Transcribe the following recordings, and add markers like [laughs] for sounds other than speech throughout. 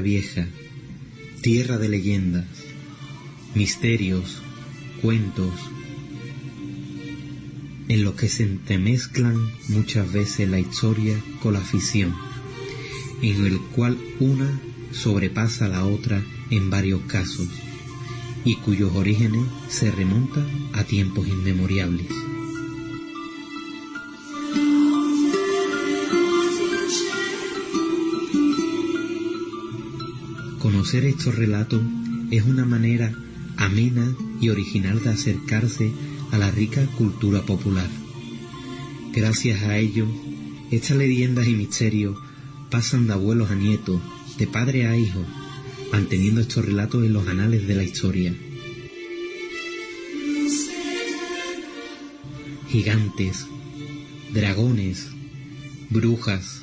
Vieja, tierra de leyendas, misterios, cuentos, en los que se entremezclan muchas veces la historia con la ficción, en el cual una sobrepasa a la otra en varios casos, y cuyos orígenes se remontan a tiempos inmemoriales. Conocer estos relatos es una manera amena y original de acercarse a la rica cultura popular. Gracias a ello, estas leyendas y misterios pasan de abuelos a nietos, de padre a hijo, manteniendo estos relatos en los anales de la historia. Gigantes, dragones, brujas,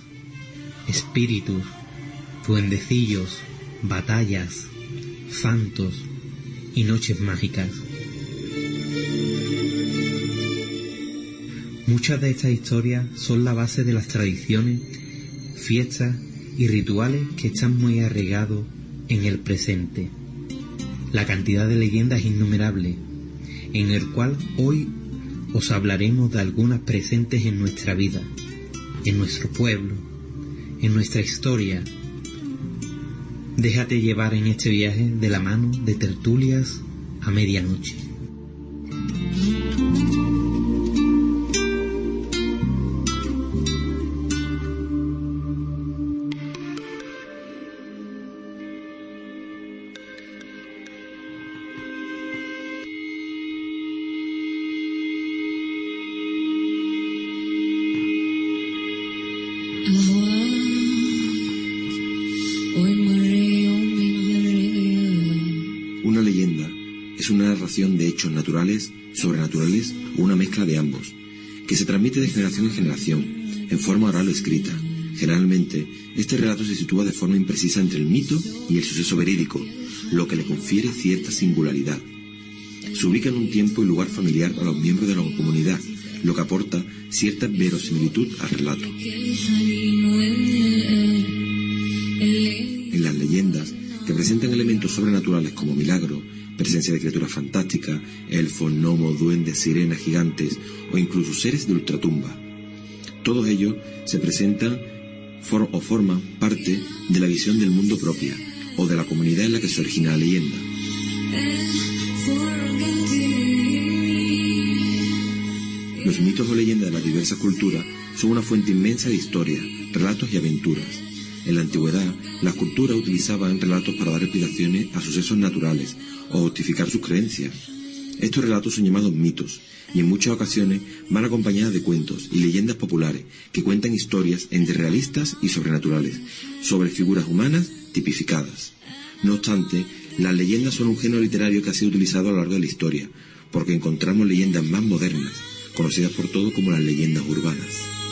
espíritus, duendecillos, batallas, santos y noches mágicas. Muchas de estas historias son la base de las tradiciones, fiestas y rituales que están muy arraigados en el presente. La cantidad de leyendas es innumerable, en el cual hoy os hablaremos de algunas presentes en nuestra vida, en nuestro pueblo, en nuestra historia Déjate llevar en este viaje de la mano de tertulias a medianoche. Naturales, sobrenaturales o una mezcla de ambos, que se transmite de generación en generación, en forma oral o escrita. Generalmente, este relato se sitúa de forma imprecisa entre el mito y el suceso verídico, lo que le confiere cierta singularidad. Se ubica en un tiempo y lugar familiar a los miembros de la comunidad, lo que aporta cierta verosimilitud al relato. En las leyendas, que presentan elementos sobrenaturales como milagro, presencia de criaturas fantásticas, elfos, gnomos, duendes, sirenas, gigantes o incluso seres de ultratumba. Todos ellos se presentan o forman parte de la visión del mundo propia o de la comunidad en la que se origina la leyenda. Los mitos o leyendas de las diversas culturas son una fuente inmensa de historias, relatos y aventuras en la antigüedad, las culturas utilizaban relatos para dar explicaciones a sucesos naturales o justificar sus creencias. Estos relatos son llamados mitos y en muchas ocasiones van acompañadas de cuentos y leyendas populares que cuentan historias entre realistas y sobrenaturales sobre figuras humanas tipificadas. No obstante, las leyendas son un género literario que ha sido utilizado a lo largo de la historia, porque encontramos leyendas más modernas, conocidas por todos como las leyendas urbanas.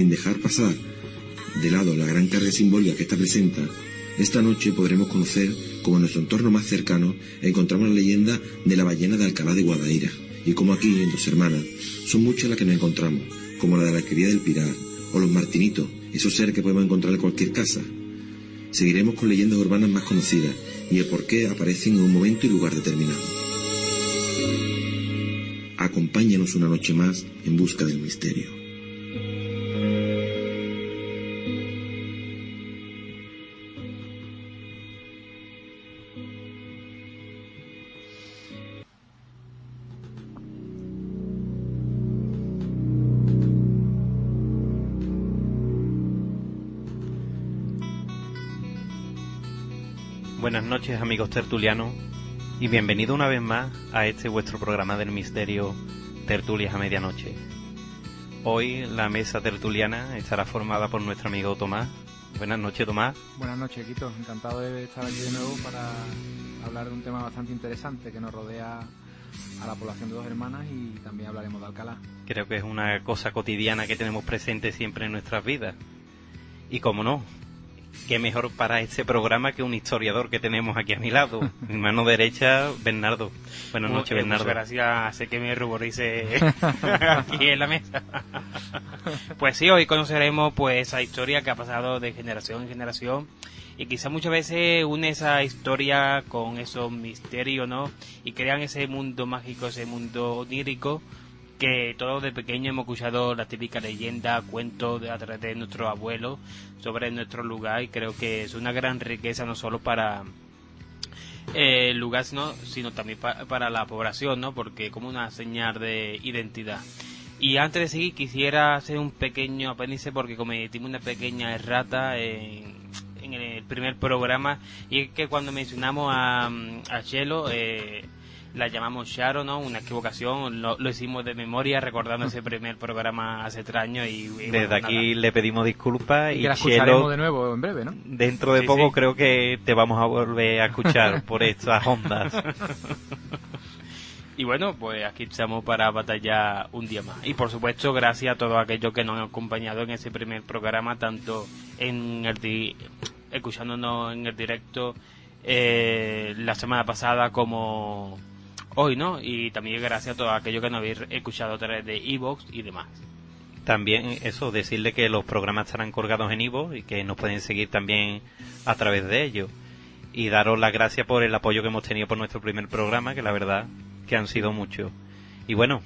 Sin dejar pasar de lado la gran carga simbólica que esta presenta, esta noche podremos conocer como en nuestro entorno más cercano encontramos la leyenda de la ballena de Alcalá de Guadaira, y como aquí, en Dos Hermanas, son muchas las que nos encontramos, como la de la alquería del Pilar, o los Martinitos, esos seres que podemos encontrar en cualquier casa. Seguiremos con leyendas urbanas más conocidas y el por qué aparecen en un momento y lugar determinado. Acompáñanos una noche más en busca del misterio. Noches amigos tertulianos y bienvenido una vez más a este vuestro programa del misterio Tertulias a Medianoche. Hoy la mesa tertuliana estará formada por nuestro amigo Tomás. Buenas noches Tomás. Buenas noches Quito, encantado de estar aquí de nuevo para hablar de un tema bastante interesante que nos rodea a la población de dos hermanas y también hablaremos de Alcalá. Creo que es una cosa cotidiana que tenemos presente siempre en nuestras vidas. Y como no, qué mejor para este programa que un historiador que tenemos aquí a mi lado. Mi mano derecha, Bernardo. Buenas noches, eh, Bernardo. gracias, sé que me ruborice [laughs] aquí en la mesa. pues sí, hoy conoceremos pues esa historia que ha pasado de generación en generación y quizá muchas veces une esa historia con esos misterios, ¿no? Y crean ese mundo mágico, ese mundo onírico que todos de pequeño hemos escuchado la típica leyenda, cuento de, a través de nuestros abuelos sobre nuestro lugar y creo que es una gran riqueza no solo para eh, el lugar sino, sino también para la población, ¿no? Porque como una señal de identidad. Y antes de seguir quisiera hacer un pequeño apéndice porque cometimos una pequeña errata en, en el primer programa y es que cuando mencionamos a, a Chelo eh, la llamamos Sharo, ¿no? Una equivocación, lo, hicimos de memoria recordando ese primer programa hace tres años y, desde aquí le pedimos disculpas y, y la escucharemos de nuevo en breve, ¿no? Dentro de poco creo que te vamos a volver a escuchar [laughs] por estas ondas. Y bueno, pues aquí estamos para batallar un día más. Y por supuesto, gracias a todos aquellos que nos han acompañado en ese primer programa, tanto en el escuchándonos en el directo eh, la semana pasada como hoy, ¿no? Y también gracias a todos aquellos que nos habéis escuchado a través de Evox y demás. También eso, decirle que los programas estarán colgados en Evox y que nos pueden seguir también a través de ellos. Y daros las gracias por el apoyo que hemos tenido por nuestro primer programa, que la verdad que han sido muchos. Y bueno,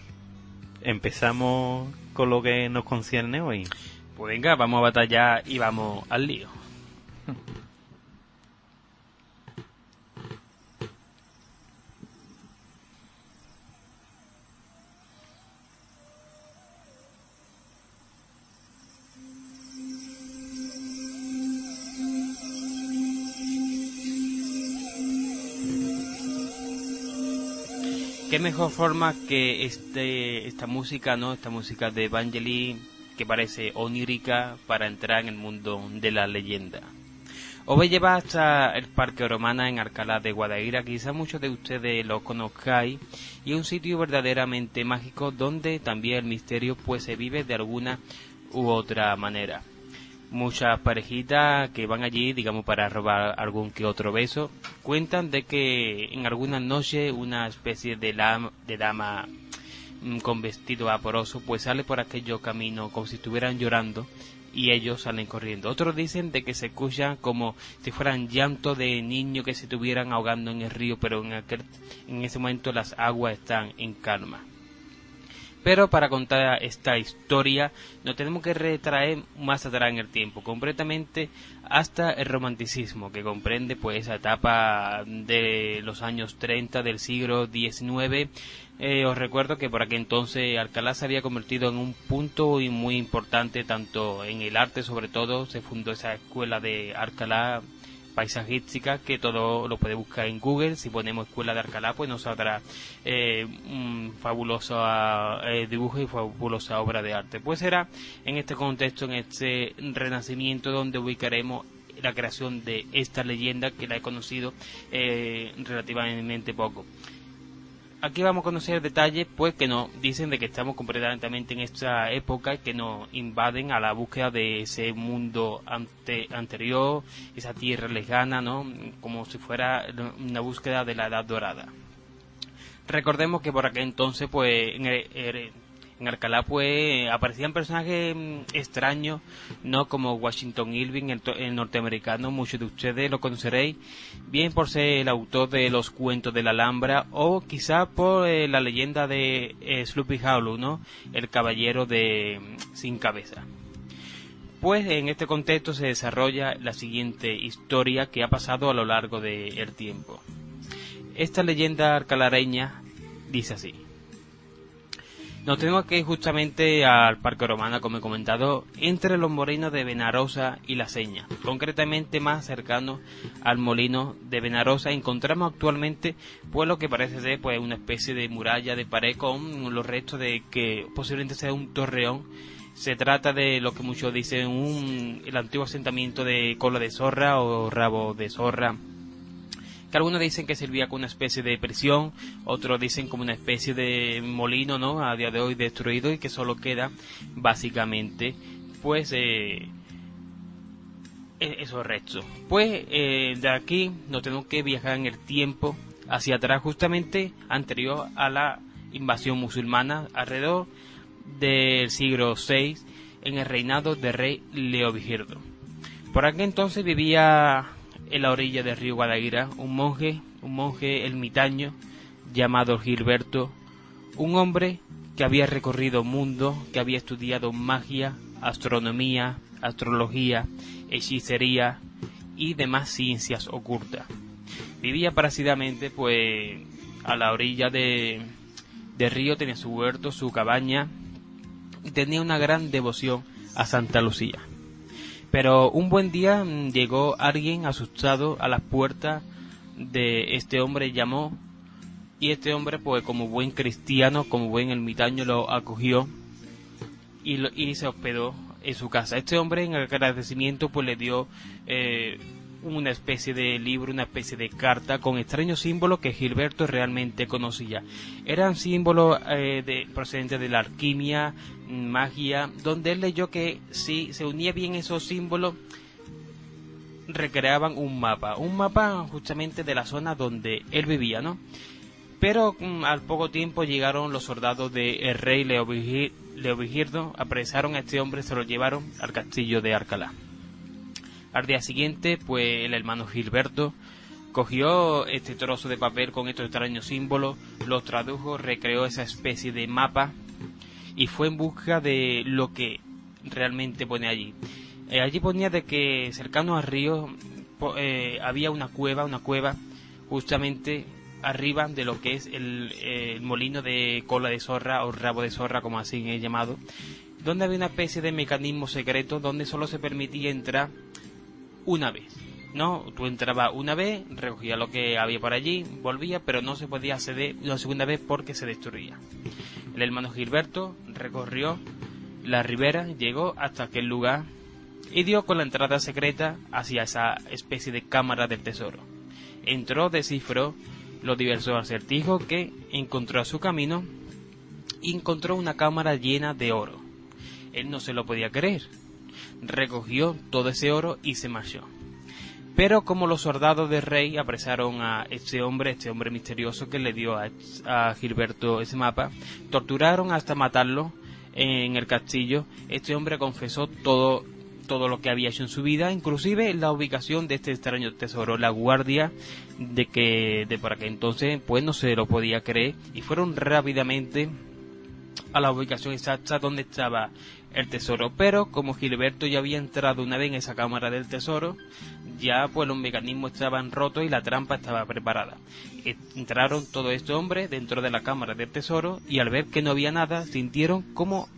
empezamos con lo que nos concierne hoy. Pues venga, vamos a batallar y vamos al lío. [laughs] qué mejor forma que este, esta música, ¿no? Esta música de Evangeline que parece onírica para entrar en el mundo de la leyenda. Os voy a llevar hasta el Parque Romana en Alcalá de Guadaira, quizá muchos de ustedes lo conozcáis, y es un sitio verdaderamente mágico donde también el misterio pues se vive de alguna u otra manera muchas parejitas que van allí, digamos, para robar algún que otro beso, cuentan de que en algunas noches una especie de, de dama mm, con vestido vaporoso pues sale por aquello camino como si estuvieran llorando y ellos salen corriendo. Otros dicen de que se escuchan como si fueran llanto de niños que se estuvieran ahogando en el río, pero en, aquel, en ese momento las aguas están en calma. Pero para contar esta historia nos tenemos que retraer más atrás en el tiempo, completamente hasta el romanticismo, que comprende pues esa etapa de los años 30 del siglo XIX. Eh, os recuerdo que por aquel entonces Alcalá se había convertido en un punto muy importante tanto en el arte sobre todo, se fundó esa escuela de Alcalá paisajística que todo lo puede buscar en Google. Si ponemos Escuela de Alcalá, pues nos saldrá eh, un fabuloso eh, dibujo y fabulosa obra de arte. Pues será en este contexto, en este renacimiento, donde ubicaremos la creación de esta leyenda que la he conocido eh, relativamente poco aquí vamos a conocer detalles pues que nos dicen de que estamos completamente en esta época que nos invaden a la búsqueda de ese mundo ante, anterior, esa tierra lejana, ¿no? Como si fuera una búsqueda de la edad dorada. Recordemos que por aquel entonces, pues, en, Alcalá pues aparecían personajes mm, extraños, no como Washington Irving, el, norteamericano, muchos de ustedes lo conoceréis, bien por ser el autor de los cuentos de la Alhambra o quizá por eh, la leyenda de eh, Sloopy Hollow, ¿no? El caballero de mm, sin cabeza. Pues en este contexto se desarrolla la siguiente historia que ha pasado a lo largo del tiempo. Esta leyenda alcalareña dice así. Nos tenemos que ir justamente al Parque Romana, como he comentado, entre los molinos de Benarosa y La Seña. Concretamente más cercano al molino de Benarosa encontramos actualmente pues lo que parece ser pues una especie de muralla de pared con los restos de que posiblemente sea un torreón. Se trata de lo que muchos dicen un, el antiguo asentamiento de cola de zorra o rabo de zorra que algunos dicen que servía como una especie de prisión, otros dicen como una especie de molino, ¿no? A día de hoy destruido y que solo queda básicamente, pues, eh, e-, esos restos. Pues eh, de aquí nos tenemos que viajar en el tiempo hacia atrás, justamente anterior a la invasión musulmana, alrededor del siglo VI, en el reinado del rey Leovigildo. Por aquel entonces vivía en la orilla del río Guadaira, un monje, un monje ermitaño llamado Gilberto, un hombre que había recorrido mundo, que había estudiado magia, astronomía, astrología, hechicería y demás ciencias ocultas. Vivía parecidamente pues a la orilla de, del río, tenía su huerto, su cabaña y tenía una gran devoción a Santa Lucía. Pero un buen día mm, llegó alguien asustado a las puertas de este hombre, llamó y este hombre, pues como buen cristiano, como buen ermitaño, lo acogió y, y se hospedó en su casa. Este hombre, en agradecimiento, pues le dio eh, una especie de libro, una especie de carta con extraños símbolos que Gilberto realmente conocía. Eran símbolos eh, de, procedentes de la alquimia, magia, donde él leyó que si se unía bien esos símbolos, recreaban un mapa, un mapa justamente de la zona donde él vivía, ¿no? Pero mm, al poco tiempo llegaron los soldados del rey Leovigirdo, apresaron a este hombre, se lo llevaron al castillo de Alcalá. Al día siguiente, pues el hermano Gilberto cogió este trozo de papel con estos extraños símbolos, los tradujo, recreó esa especie de mapa y fue en busca de lo que realmente pone allí. Eh, allí ponía de que cercano al río eh, había una cueva, una cueva justamente arriba de lo que es el, molino de cola de zorra o rabo de zorra, como así he llamado, donde había una especie de mecanismo secreto donde solo se permitía entrar una vez. ¿no? Tú entrabas una vez, recogías lo que había por allí, volvía, pero no se podía acceder la segunda vez porque se destruía. El hermano Gilberto recorrió la ribera, llegó hasta aquel lugar y dio con la entrada secreta hacia esa especie de cámara del tesoro. Entró, descifró los diversos acertijos que encontró a su camino y encontró una cámara llena de oro. Él no se lo podía creer recogió todo ese oro y se marchó. Pero como los soldados del rey apresaron a este hombre, este hombre misterioso que le dio a, Gilberto ese mapa, torturaron hasta matarlo en el castillo, este hombre confesó todo todo lo que había hecho en su vida, inclusive la ubicación de este extraño tesoro, la guardia de que de por aquel entonces pues no se lo podía creer y fueron rápidamente a la ubicación exacta donde estaba el tesoro. Pero como Gilberto ya había entrado una vez en esa cámara del tesoro, ya pues los mecanismos estaban rotos y la trampa estaba preparada. Entraron todos estos hombres dentro de la cámara del tesoro y al ver que no había nada, sintieron como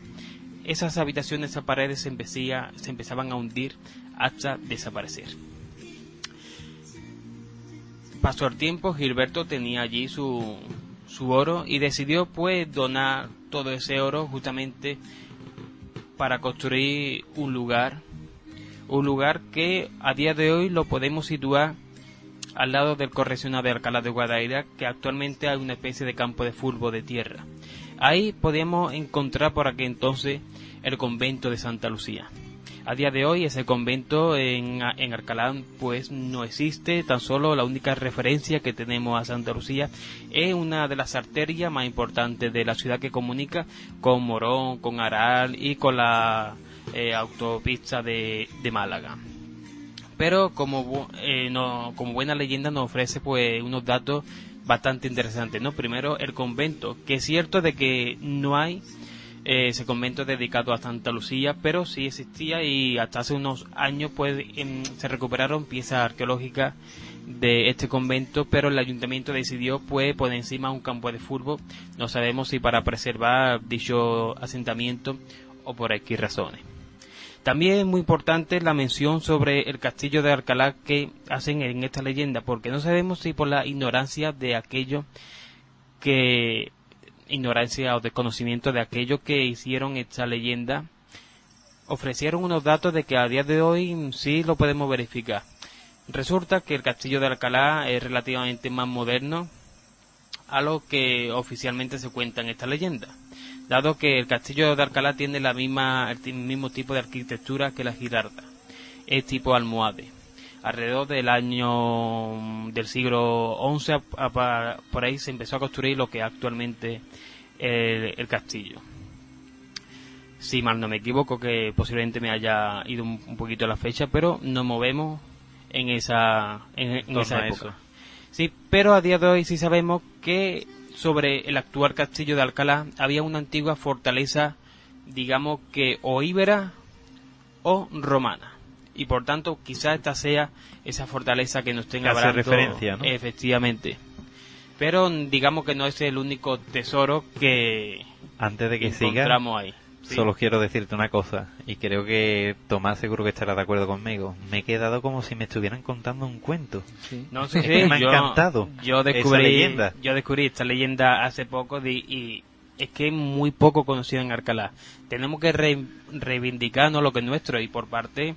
esas habitaciones, esas paredes se, se empezaban a hundir hasta desaparecer. Pasó el tiempo, Gilberto tenía allí su, su oro y decidió pues donar todo ese oro justamente para construir un lugar, un lugar que a día de hoy lo podemos situar al lado del correccional de Alcalá de Guadaira, que actualmente hay una especie de campo de fútbol de tierra. Ahí podemos encontrar por aquel entonces el convento de Santa Lucía. A día de hoy ese convento en, en Alcalá pues no existe, tan solo la única referencia que tenemos a Santa Lucía es una de las arterias más importantes de la ciudad que comunica con Morón, con Aral y con la eh, autopista de, de, Málaga. Pero como, eh, no, como buena leyenda nos ofrece pues unos datos bastante interesantes, ¿no? Primero el convento, que es cierto de que no hay eh, ese convento dedicado a Santa Lucía, pero sí existía y hasta hace unos años pues em, se recuperaron piezas arqueológicas de este convento, pero el ayuntamiento decidió pues poner encima un campo de fútbol, no sabemos si para preservar dicho asentamiento o por X razones. También es muy importante la mención sobre el castillo de Alcalá que hacen en esta leyenda, porque no sabemos si por la ignorancia de aquello que ignorancia o desconocimiento de aquello que hicieron esta leyenda, ofrecieron unos datos de que a día de hoy sí lo podemos verificar. Resulta que el castillo de Alcalá es relativamente más moderno a lo que oficialmente se cuenta en esta leyenda, dado que el castillo de Alcalá tiene la misma, el mismo tipo de arquitectura que la Girarda, es tipo almohade alrededor del año del siglo XI, por ahí se empezó a construir lo que actualmente el, castillo. Si mal no me equivoco, que posiblemente me haya ido un, poquito la fecha, pero nos movemos en esa, en, esa época. Sí, pero a día de hoy sí sabemos que sobre el actual castillo de Alcalá había una antigua fortaleza, digamos que o íbera o romana y por tanto quizá esta sea esa fortaleza que nos tenga hablando referencia, ¿no? efectivamente. Pero digamos que no es el único tesoro que antes de que siga ahí. Solo quiero decirte una cosa, y creo que Tomás seguro que estará de acuerdo conmigo. Me he quedado como si me estuvieran contando un cuento. No, sé me ha encantado. Yo descubrí, yo descubrí esta leyenda hace poco y es que es muy poco conocido en Arcalá. Tenemos que reivindicarnos lo que es nuestro y por parte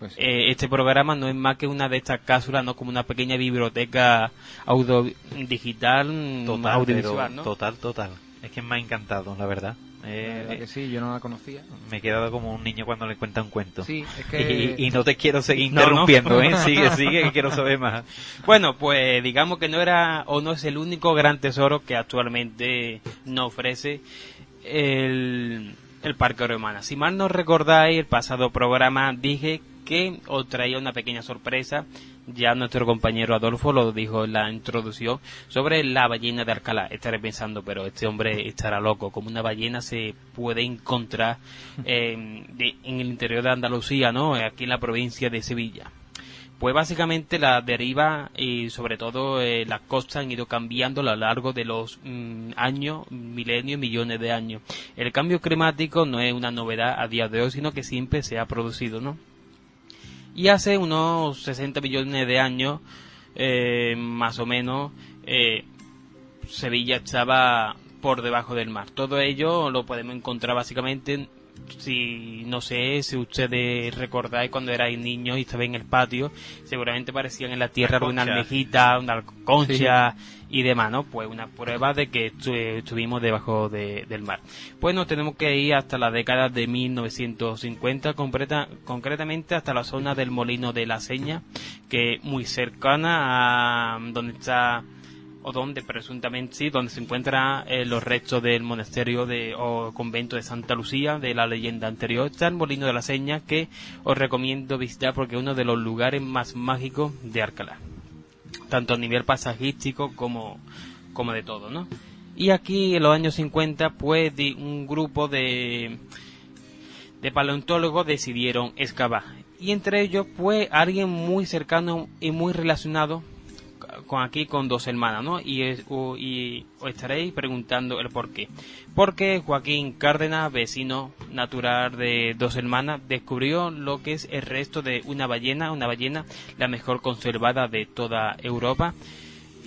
pues eh, este programa no es más que una de estas cápsulas, no como una pequeña biblioteca audio digital, total, audiovisual, ¿no? Total, total. Es que me ha encantado, la verdad. Eh, que sí, yo no la conocía. Me he quedado como un niño cuando le cuenta un cuento. Sí, es [laughs] que... y, no te quiero seguir [laughs] interrumpiendo, ¿eh? [laughs] Sigue, sigue, que quiero saber más. Bueno, pues digamos que no era o no es el único gran tesoro que actualmente nos ofrece el, el Parque Romana. Si mal no recordáis, el pasado programa dije que os traía una pequeña sorpresa. Ya nuestro compañero Adolfo lo dijo en la introducción sobre la ballena de Alcalá. Estaré pensando, pero este hombre estará loco. Como una ballena se puede encontrar en el interior de Andalucía, ¿no? Aquí en la provincia de Sevilla pues básicamente la deriva y sobre todo eh, las costas han ido cambiando a lo largo de los mm, años, milenios, millones de años. El cambio climático no es una novedad a día de hoy, sino que siempre se ha producido, ¿no? Y hace unos 60 millones de años, eh, más o menos, eh, Sevilla estaba por debajo del mar. Todo ello lo podemos encontrar básicamente si no sé si ustedes recordáis cuando erais niños y estabais en el patio, seguramente parecían en la tierra una almejita, una concha y demás, ¿no? Pues una prueba de que estuvimos debajo del mar. Pues nos tenemos que ir hasta la década de 1950, concretamente hasta la zona del Molino de la Seña, que es muy cercana a donde está o donde presuntamente sí, donde se encuentran eh, los restos del monasterio de, o convento de Santa Lucía, de la leyenda anterior. Está el Molino de la Seña, que os recomiendo visitar porque es uno de los lugares más mágicos de Alcalá, tanto a nivel pasajístico como, como de todo, ¿no? Y aquí en los años 50, pues un grupo de, de paleontólogos decidieron excavar. Y entre ellos, pues alguien muy cercano y muy relacionado con aquí con dos hermanas, ¿no? Y, y os estaréis preguntando el por qué. Porque Joaquín Cárdenas, vecino natural de dos hermanas, descubrió lo que es el resto de una ballena, una ballena la mejor conservada de toda Europa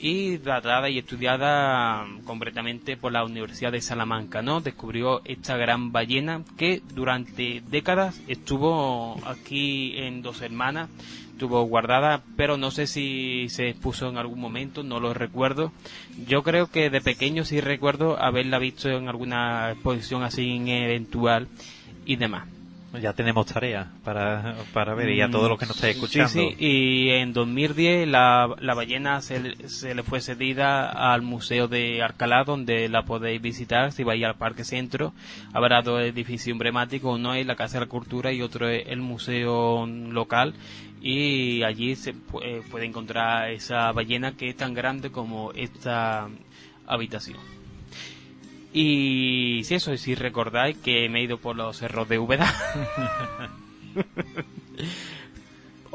y tratada y estudiada completamente por la Universidad de Salamanca, ¿no? Descubrió esta gran ballena que durante décadas estuvo aquí en Dos Hermanas estuvo guardada, pero no sé si se expuso en algún momento, no lo recuerdo. Yo creo que de pequeño sí recuerdo haberla visto en alguna exposición así eventual y demás. ya tenemos tarea para, para ver y a todos los que nos estáis escuchando. Sí, sí, y en 2010 la, la ballena se, se, le fue cedida al Museo de Alcalá, donde la podéis visitar si vais al Parque Centro. Habrá dos edificios emblemáticos, uno es la Casa de la Cultura y otro es el Museo Local. Y allí se puede, puede encontrar esa ballena que es tan grande como esta habitación. Y si eso, si recordáis que me he ido por los cerros de Úbeda. [laughs]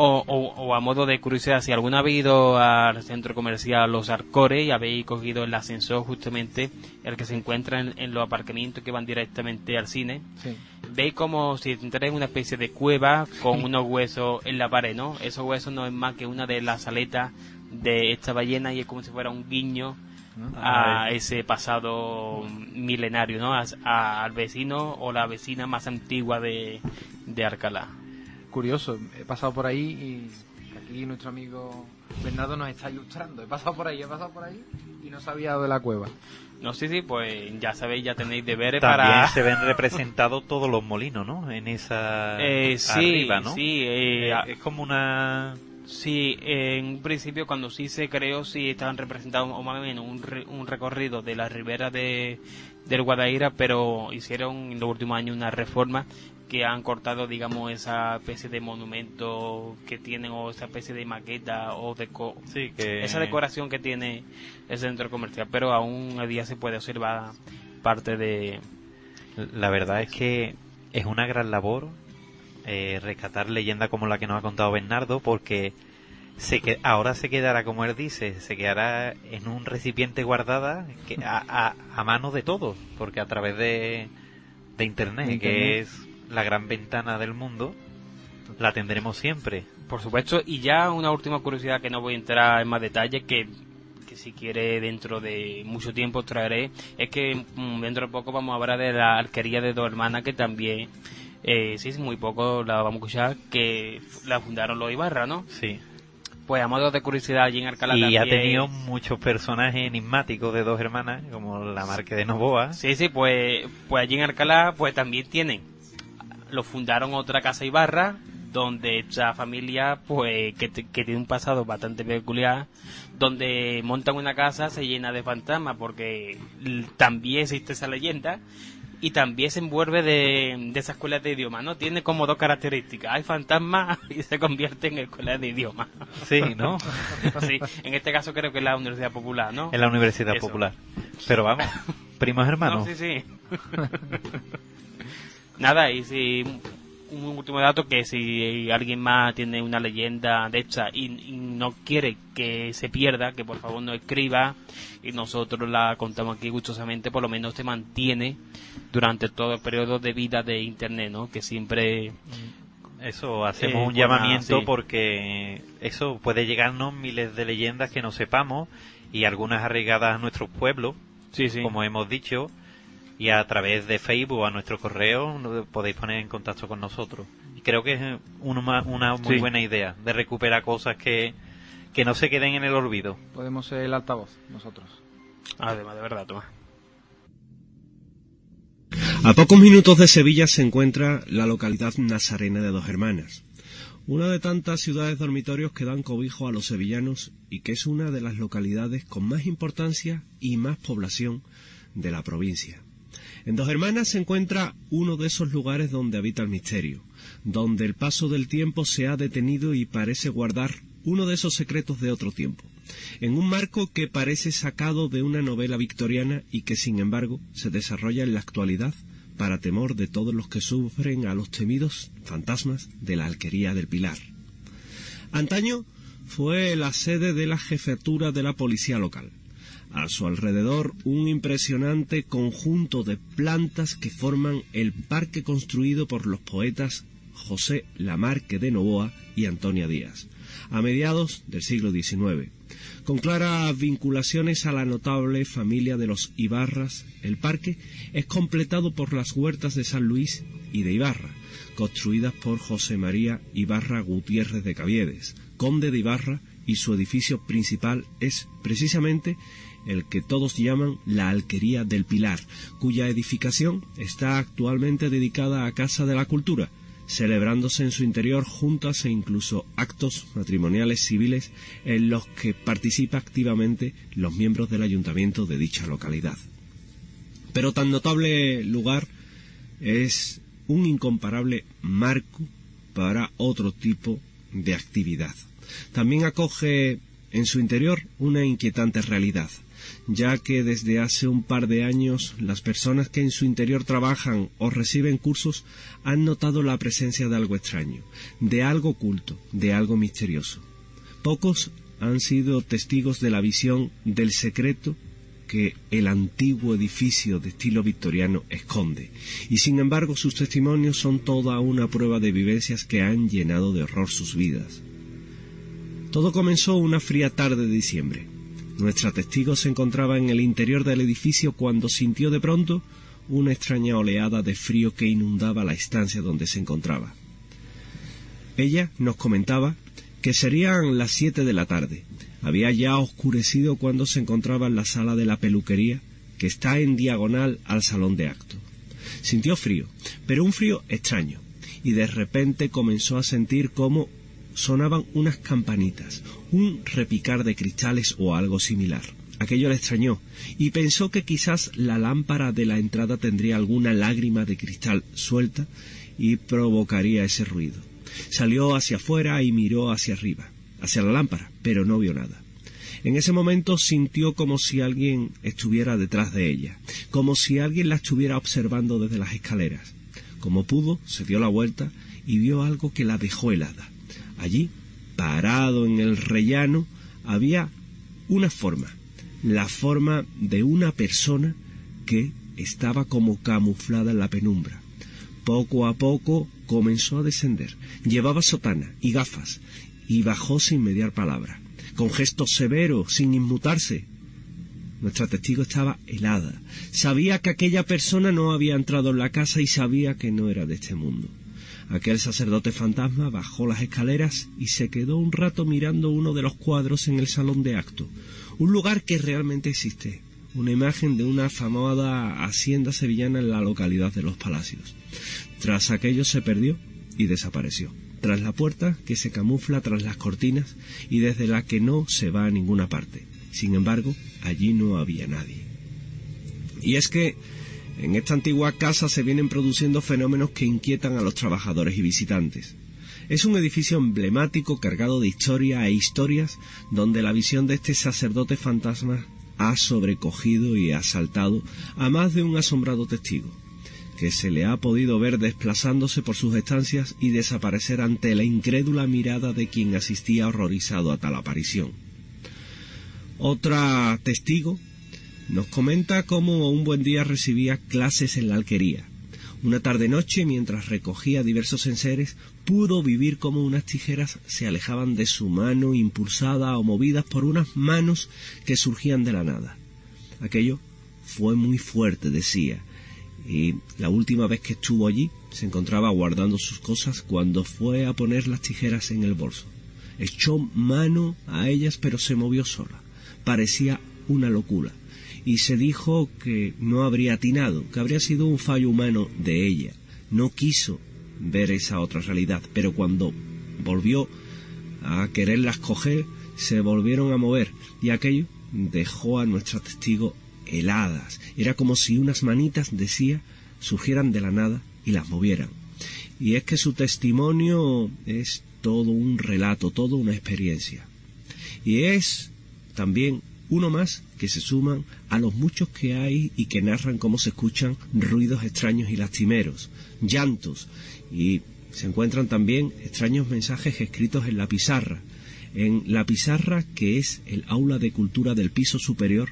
o, o, a modo de curiosidad, si alguno ha ido al centro comercial Los Arcores y habéis cogido el ascensor justamente, el que se encuentra en, los aparcamientos que van directamente al cine, veis como si entráis en una especie de cueva con unos huesos en la pared, ¿no? Esos huesos no es más que una de las aletas de esta ballena y es como si fuera un guiño a ese pasado milenario, ¿no? al vecino o la vecina más antigua de, de Alcalá. Curioso, he pasado por ahí y aquí nuestro amigo Bernardo nos está ilustrando. He pasado por ahí, he pasado por ahí y no sabía de la cueva. No, sí, sí, pues ya sabéis, ya tenéis deberes También para... se ven representados todos los molinos, ¿no? En esa... [laughs] Eh, sí, arriba, ¿no? sí. Eh, es como una Sí, en un principio cuando sí se creó, sí estaban representados o más o menos un, un recorrido de la ribera de, del Guadaira, pero hicieron en los últimos años una reforma que han cortado, digamos, esa especie de monumento que tienen o esa especie de maqueta o de sí, que... esa decoración que tiene el centro comercial, pero aún a día se puede observar parte de... La verdad es que es una gran labor eh, rescatar leyenda como la que nos ha contado Bernardo, porque se que, ahora se quedará, como él dice, se quedará en un recipiente guardada que, a, a, mano de todos, porque a través de, de Internet, que es la gran ventana del mundo, la tendremos siempre. Por supuesto, y ya una última curiosidad que no voy a entrar en más detalle, que, que si quiere dentro de mucho tiempo traeré, es que mm, dentro de poco vamos a hablar de la alquería de dos hermanas que también eh, sí, muy poco la vamos a escuchar, que la fundaron los Ibarra, ¿no? Sí. Pues a modo de curiosidad, allí en Alcalá Y ha tenido muchos personajes enigmáticos de dos hermanas, como la Marque de Novoa. Sí, sí, pues, pues allí en Alcalá pues también tienen, lo fundaron otra casa Ibarra, donde esa familia, pues, que, que, tiene un pasado bastante peculiar, donde montan una casa se llena de fantasmas, porque también existe esa leyenda, y también se envuelve de, de esa escuela de idioma, ¿no? Tiene como dos características. Hay fantasmas [laughs] y se convierte en escuela de idioma. Sí, ¿no? [laughs] sí, en este caso creo que es la Universidad Popular, ¿no? En la Universidad Popular. Pero vamos, primos [laughs] hermanos. sí, sí. Nada, y si un último dato que si alguien más tiene una leyenda de esta y, no quiere que se pierda, que por favor no escriba y nosotros la contamos aquí gustosamente, por lo menos se mantiene durante todo el periodo de vida de Internet, ¿no? Que siempre... Eso, hacemos un llamamiento porque eso puede llegarnos miles de leyendas que no sepamos y algunas arraigadas a nuestros pueblos, sí, sí. como hemos dicho, y a través de Facebook o a nuestro correo podéis poner en contacto con nosotros. Y creo que es una, una muy buena idea de recuperar cosas que, que no se queden en el olvido. Podemos ser el altavoz nosotros. Además, de verdad, toma. A pocos minutos de Sevilla se encuentra la localidad nazarena de Dos Hermanas, una de tantas ciudades dormitorios que dan cobijo a los sevillanos y que es una de las localidades con más importancia y más población de la provincia. En Dos Hermanas se encuentra uno de esos lugares donde habita el misterio, donde el paso del tiempo se ha detenido y parece guardar uno de esos secretos de otro tiempo, en un marco que parece sacado de una novela victoriana y que sin embargo se desarrolla en la actualidad para temor de todos los que sufren a los temidos fantasmas de la alquería del Pilar. Antaño fue la sede de la jefatura de la policía local. A su alrededor un impresionante conjunto de plantas que forman el parque construido por los poetas José Lamarque de Novoa y Antonia Díaz, a mediados del siglo XIX. Con claras vinculaciones a la notable familia de los Ibarras, el parque es completado por las huertas de San Luis y de Ibarra, construidas por José María Ibarra Gutiérrez de Caviedes, conde de Ibarra, y su edificio principal es precisamente el que todos llaman la Alquería del Pilar, cuya edificación está actualmente dedicada a Casa de la Cultura, celebrándose en su interior juntas e incluso actos matrimoniales civiles en los que participa activamente los miembros del ayuntamiento de dicha localidad. Pero tan notable lugar es un incomparable marco para otro tipo de actividad. También acoge en su interior una inquietante realidad, ya que desde hace un par de años las personas que en su interior trabajan o reciben cursos han notado la presencia de algo extraño, de algo oculto, de algo misterioso. Pocos han sido testigos de la visión del secreto que el antiguo edificio de estilo victoriano esconde, y sin embargo sus testimonios son toda una prueba de vivencias que han llenado de horror sus vidas. Todo comenzó una fría tarde de diciembre. Nuestra testigo se encontraba en el interior del edificio cuando sintió de pronto una extraña oleada de frío que inundaba la estancia donde se encontraba. Ella nos comentaba que serían las siete de la tarde había ya oscurecido cuando se encontraba en la sala de la peluquería, que está en diagonal al salón de acto. Sintió frío, pero un frío extraño, y de repente comenzó a sentir cómo sonaban unas campanitas, un repicar de cristales o algo similar. Aquello le extrañó, y pensó que quizás la lámpara de la entrada tendría alguna lágrima de cristal suelta y provocaría ese ruido. Salió hacia afuera y miró hacia arriba hacia la lámpara, pero no vio nada. En ese momento sintió como si alguien estuviera detrás de ella, como si alguien la estuviera observando desde las escaleras. Como pudo, se dio la vuelta y vio algo que la dejó helada. Allí, parado en el rellano, había una forma, la forma de una persona que estaba como camuflada en la penumbra. Poco a poco comenzó a descender. Llevaba sotana y gafas y bajó sin mediar palabra, con gesto severo, sin inmutarse. Nuestra testigo estaba helada. Sabía que aquella persona no había entrado en la casa y sabía que no era de este mundo. Aquel sacerdote fantasma bajó las escaleras y se quedó un rato mirando uno de los cuadros en el salón de acto, un lugar que realmente existe, una imagen de una famosa hacienda sevillana en la localidad de Los Palacios. Tras aquello se perdió y desapareció tras la puerta que se camufla tras las cortinas y desde la que no se va a ninguna parte. Sin embargo, allí no había nadie. Y es que en esta antigua casa se vienen produciendo fenómenos que inquietan a los trabajadores y visitantes. Es un edificio emblemático cargado de historia e historias donde la visión de este sacerdote fantasma ha sobrecogido y asaltado a más de un asombrado testigo que se le ha podido ver desplazándose por sus estancias y desaparecer ante la incrédula mirada de quien asistía horrorizado a tal aparición. Otra testigo nos comenta cómo un buen día recibía clases en la alquería. Una tarde-noche, mientras recogía diversos enseres, pudo vivir como unas tijeras se alejaban de su mano impulsada o movidas por unas manos que surgían de la nada. Aquello fue muy fuerte, decía, y la última vez que estuvo allí se encontraba guardando sus cosas cuando fue a poner las tijeras en el bolso. Echó mano a ellas pero se movió sola. Parecía una locura. Y se dijo que no habría atinado, que habría sido un fallo humano de ella. No quiso ver esa otra realidad, pero cuando volvió a quererlas coger, se volvieron a mover y aquello dejó a nuestro testigo heladas. Era como si unas manitas, decía, surgieran de la nada y las movieran. Y es que su testimonio es todo un relato, toda una experiencia. Y es también uno más que se suman a los muchos que hay y que narran cómo se escuchan ruidos extraños y lastimeros, llantos, y se encuentran también extraños mensajes escritos en la pizarra, en la pizarra que es el aula de cultura del piso superior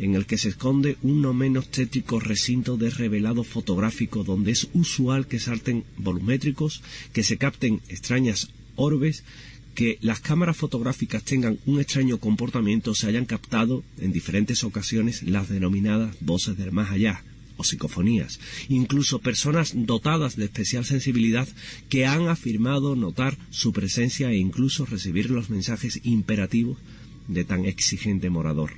en el que se esconde un no menos tétrico recinto de revelado fotográfico donde es usual que salten volumétricos, que se capten extrañas orbes, que las cámaras fotográficas tengan un extraño comportamiento, se hayan captado en diferentes ocasiones las denominadas voces del más allá, o psicofonías, incluso personas dotadas de especial sensibilidad que han afirmado notar su presencia e incluso recibir los mensajes imperativos de tan exigente morador.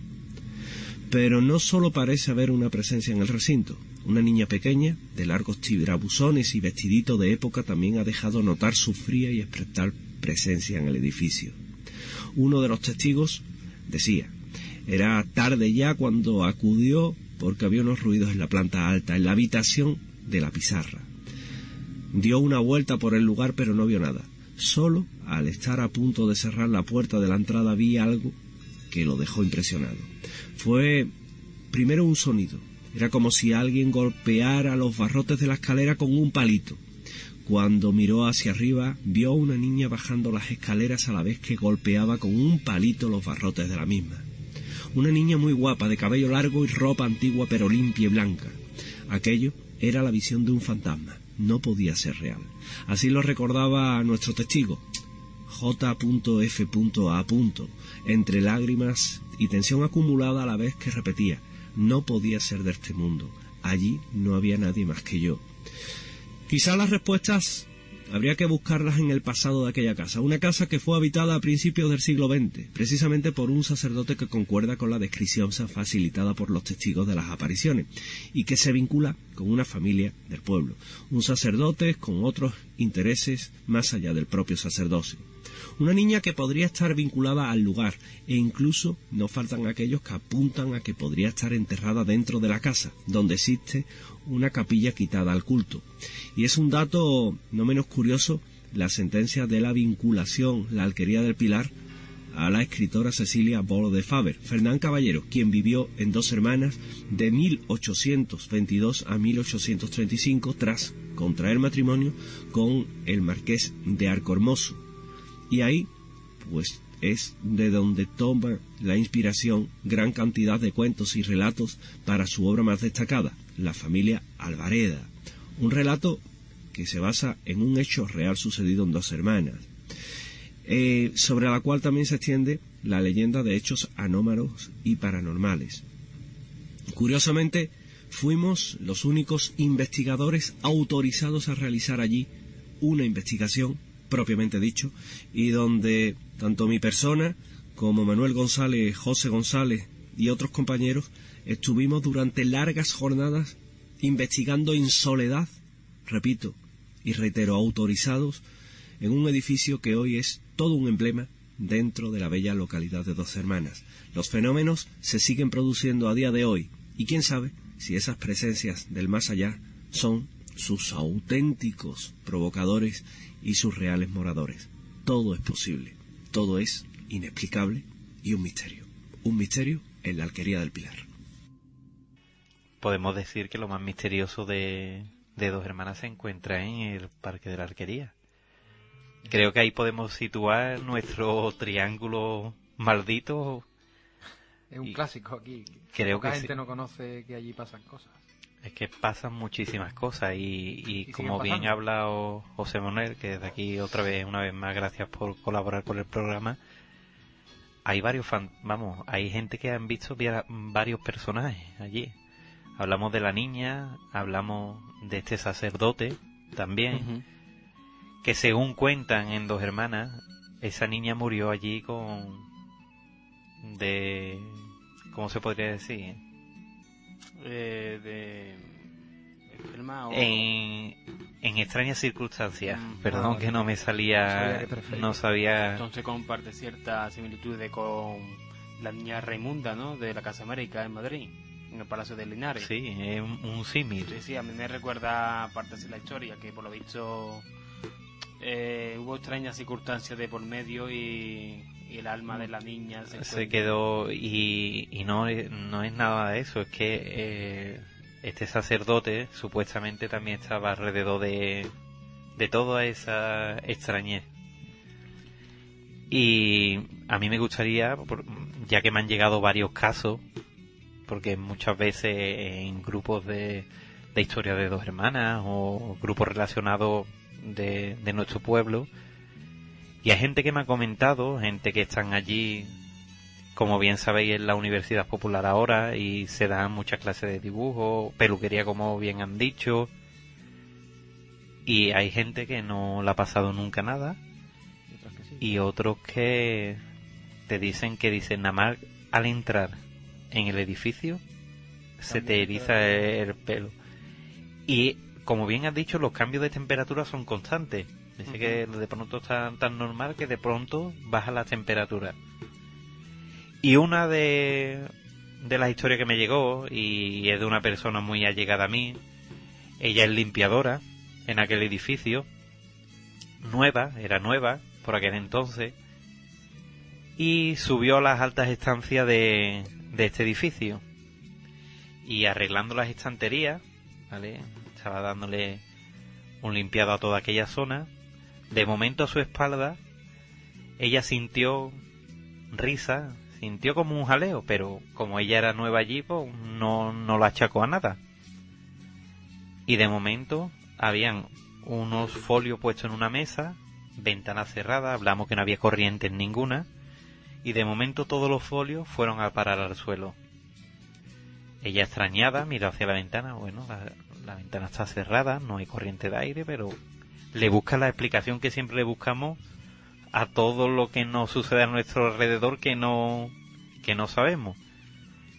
Pero no solo parece haber una presencia en el recinto, Una niña pequeña, de largos tirabuzones y vestidito de época, también ha dejado notar su fría y espectral presencia en el edificio. Uno de los testigos decía, era tarde ya cuando acudió porque había unos ruidos en la planta alta, en la habitación de la pizarra. Dio una vuelta por el lugar pero no vio nada. Solo al estar a punto de cerrar la puerta de la entrada vi algo que lo dejó impresionado. Fue primero un sonido. Era como si alguien golpeara los barrotes de la escalera con un palito. Cuando miró hacia arriba, vio a una niña bajando las escaleras a la vez que golpeaba con un palito los barrotes de la misma. Una niña muy guapa, de cabello largo y ropa antigua pero limpia y blanca. Aquello era la visión de un fantasma. No podía ser real. Así lo recordaba nuestro testigo, J.F.A. entre lágrimas y tensión acumulada a la vez que repetía, no podía ser de este mundo. Allí no había nadie más que yo. Quizá las respuestas habría que buscarlas en el pasado de aquella casa, una casa que fue habitada a principios del siglo XX, precisamente por un sacerdote que concuerda con la descripción facilitada por los testigos de las apariciones, y que se vincula con una familia del pueblo, un sacerdote con otros intereses más allá del propio sacerdocio. Una niña que podría estar vinculada al lugar e incluso no faltan aquellos que apuntan a que podría estar enterrada dentro de la casa, donde existe una capilla quitada al culto. Y es un dato no menos curioso la sentencia de la vinculación, la alquería del Pilar, a la escritora Cecilia Bolo de Faber, Fernán Caballero, quien vivió en dos hermanas de 1822 a 1835 tras contraer matrimonio con el marqués de Arcormoso. Y ahí, pues, es de donde toma la inspiración gran cantidad de cuentos y relatos para su obra más destacada, La familia Alvareda. Un relato que se basa en un hecho real sucedido en dos hermanas, eh, sobre la cual también se extiende la leyenda de hechos anómalos y paranormales. Curiosamente, fuimos los únicos investigadores autorizados a realizar allí una investigación propiamente dicho, y donde tanto mi persona como Manuel González, José González y otros compañeros estuvimos durante largas jornadas investigando en soledad, repito y reitero, autorizados en un edificio que hoy es todo un emblema dentro de la bella localidad de Dos Hermanas. Los fenómenos se siguen produciendo a día de hoy y quién sabe si esas presencias del más allá son sus auténticos provocadores y sus reales moradores. Todo es posible, todo es inexplicable y un misterio. Un misterio en la alquería del Pilar. Podemos decir que lo más misterioso de, de Dos Hermanas se encuentra en el Parque de la Alquería. Creo que ahí podemos situar nuestro triángulo maldito. Es un clásico aquí. Creo que gente no conoce que allí pasan cosas. Es que pasan muchísimas cosas y, como bien ha hablado José Manuel, que desde aquí otra vez, una vez más, gracias por colaborar con el programa. Hay varios fan, vamos, hay gente que han visto varios personajes allí. Hablamos de la niña, hablamos de este sacerdote también, que según cuentan en dos hermanas, esa niña murió allí con de ¿cómo se podría decir? Eh, de en, en extrañas circunstancias. Mm, Perdón que no me salía, no sabía. Entonces comparte cierta similitud con la niña Raimunda, ¿no? De la Casa América en Madrid, en el Palacio de Linares. Sí, es un, símil. Sí, sí, a mí me recuerda partes de la historia que por lo visto eh, hubo extrañas circunstancias de por medio y y el alma de la niña se, quedó y, y no, no es nada de eso, es que eh, este sacerdote supuestamente también estaba alrededor de, de toda esa extrañez. Y a mí me gustaría, ya que me han llegado varios casos, porque muchas veces en grupos de, de historia de dos hermanas o grupos relacionados de, de nuestro pueblo, y hay gente que me ha comentado, gente que están allí, como bien sabéis, en la Universidad Popular ahora y se dan muchas clases de dibujo, peluquería como bien han dicho. Y hay gente que no le ha pasado nunca nada. Y otros que te dicen que dicen nada más al entrar en el edificio se te eriza el pelo. Y como bien has dicho, los cambios de temperatura son constantes. Dice que de pronto está tan normal que de pronto baja la temperatura. Y una de, de las historias que me llegó, y es de una persona muy allegada a mí, ella es limpiadora en aquel edificio, nueva, era nueva por aquel entonces, y subió a las altas estancias de, de este edificio. Y arreglando las estanterías, ¿vale? Estaba dándole un limpiado a toda aquella zona. De momento a su espalda, ella sintió risa, sintió como un jaleo, pero como ella era nueva allí, pues no, no la achacó a nada. Y de momento habían unos folios puestos en una mesa, ventana cerrada, hablamos que no había corriente en ninguna, y de momento todos los folios fueron a parar al suelo. Ella extrañada miró hacia la ventana, bueno, la ventana está cerrada, no hay corriente de aire, pero le busca la explicación que siempre le buscamos a todo lo que nos sucede a nuestro alrededor que no que no sabemos.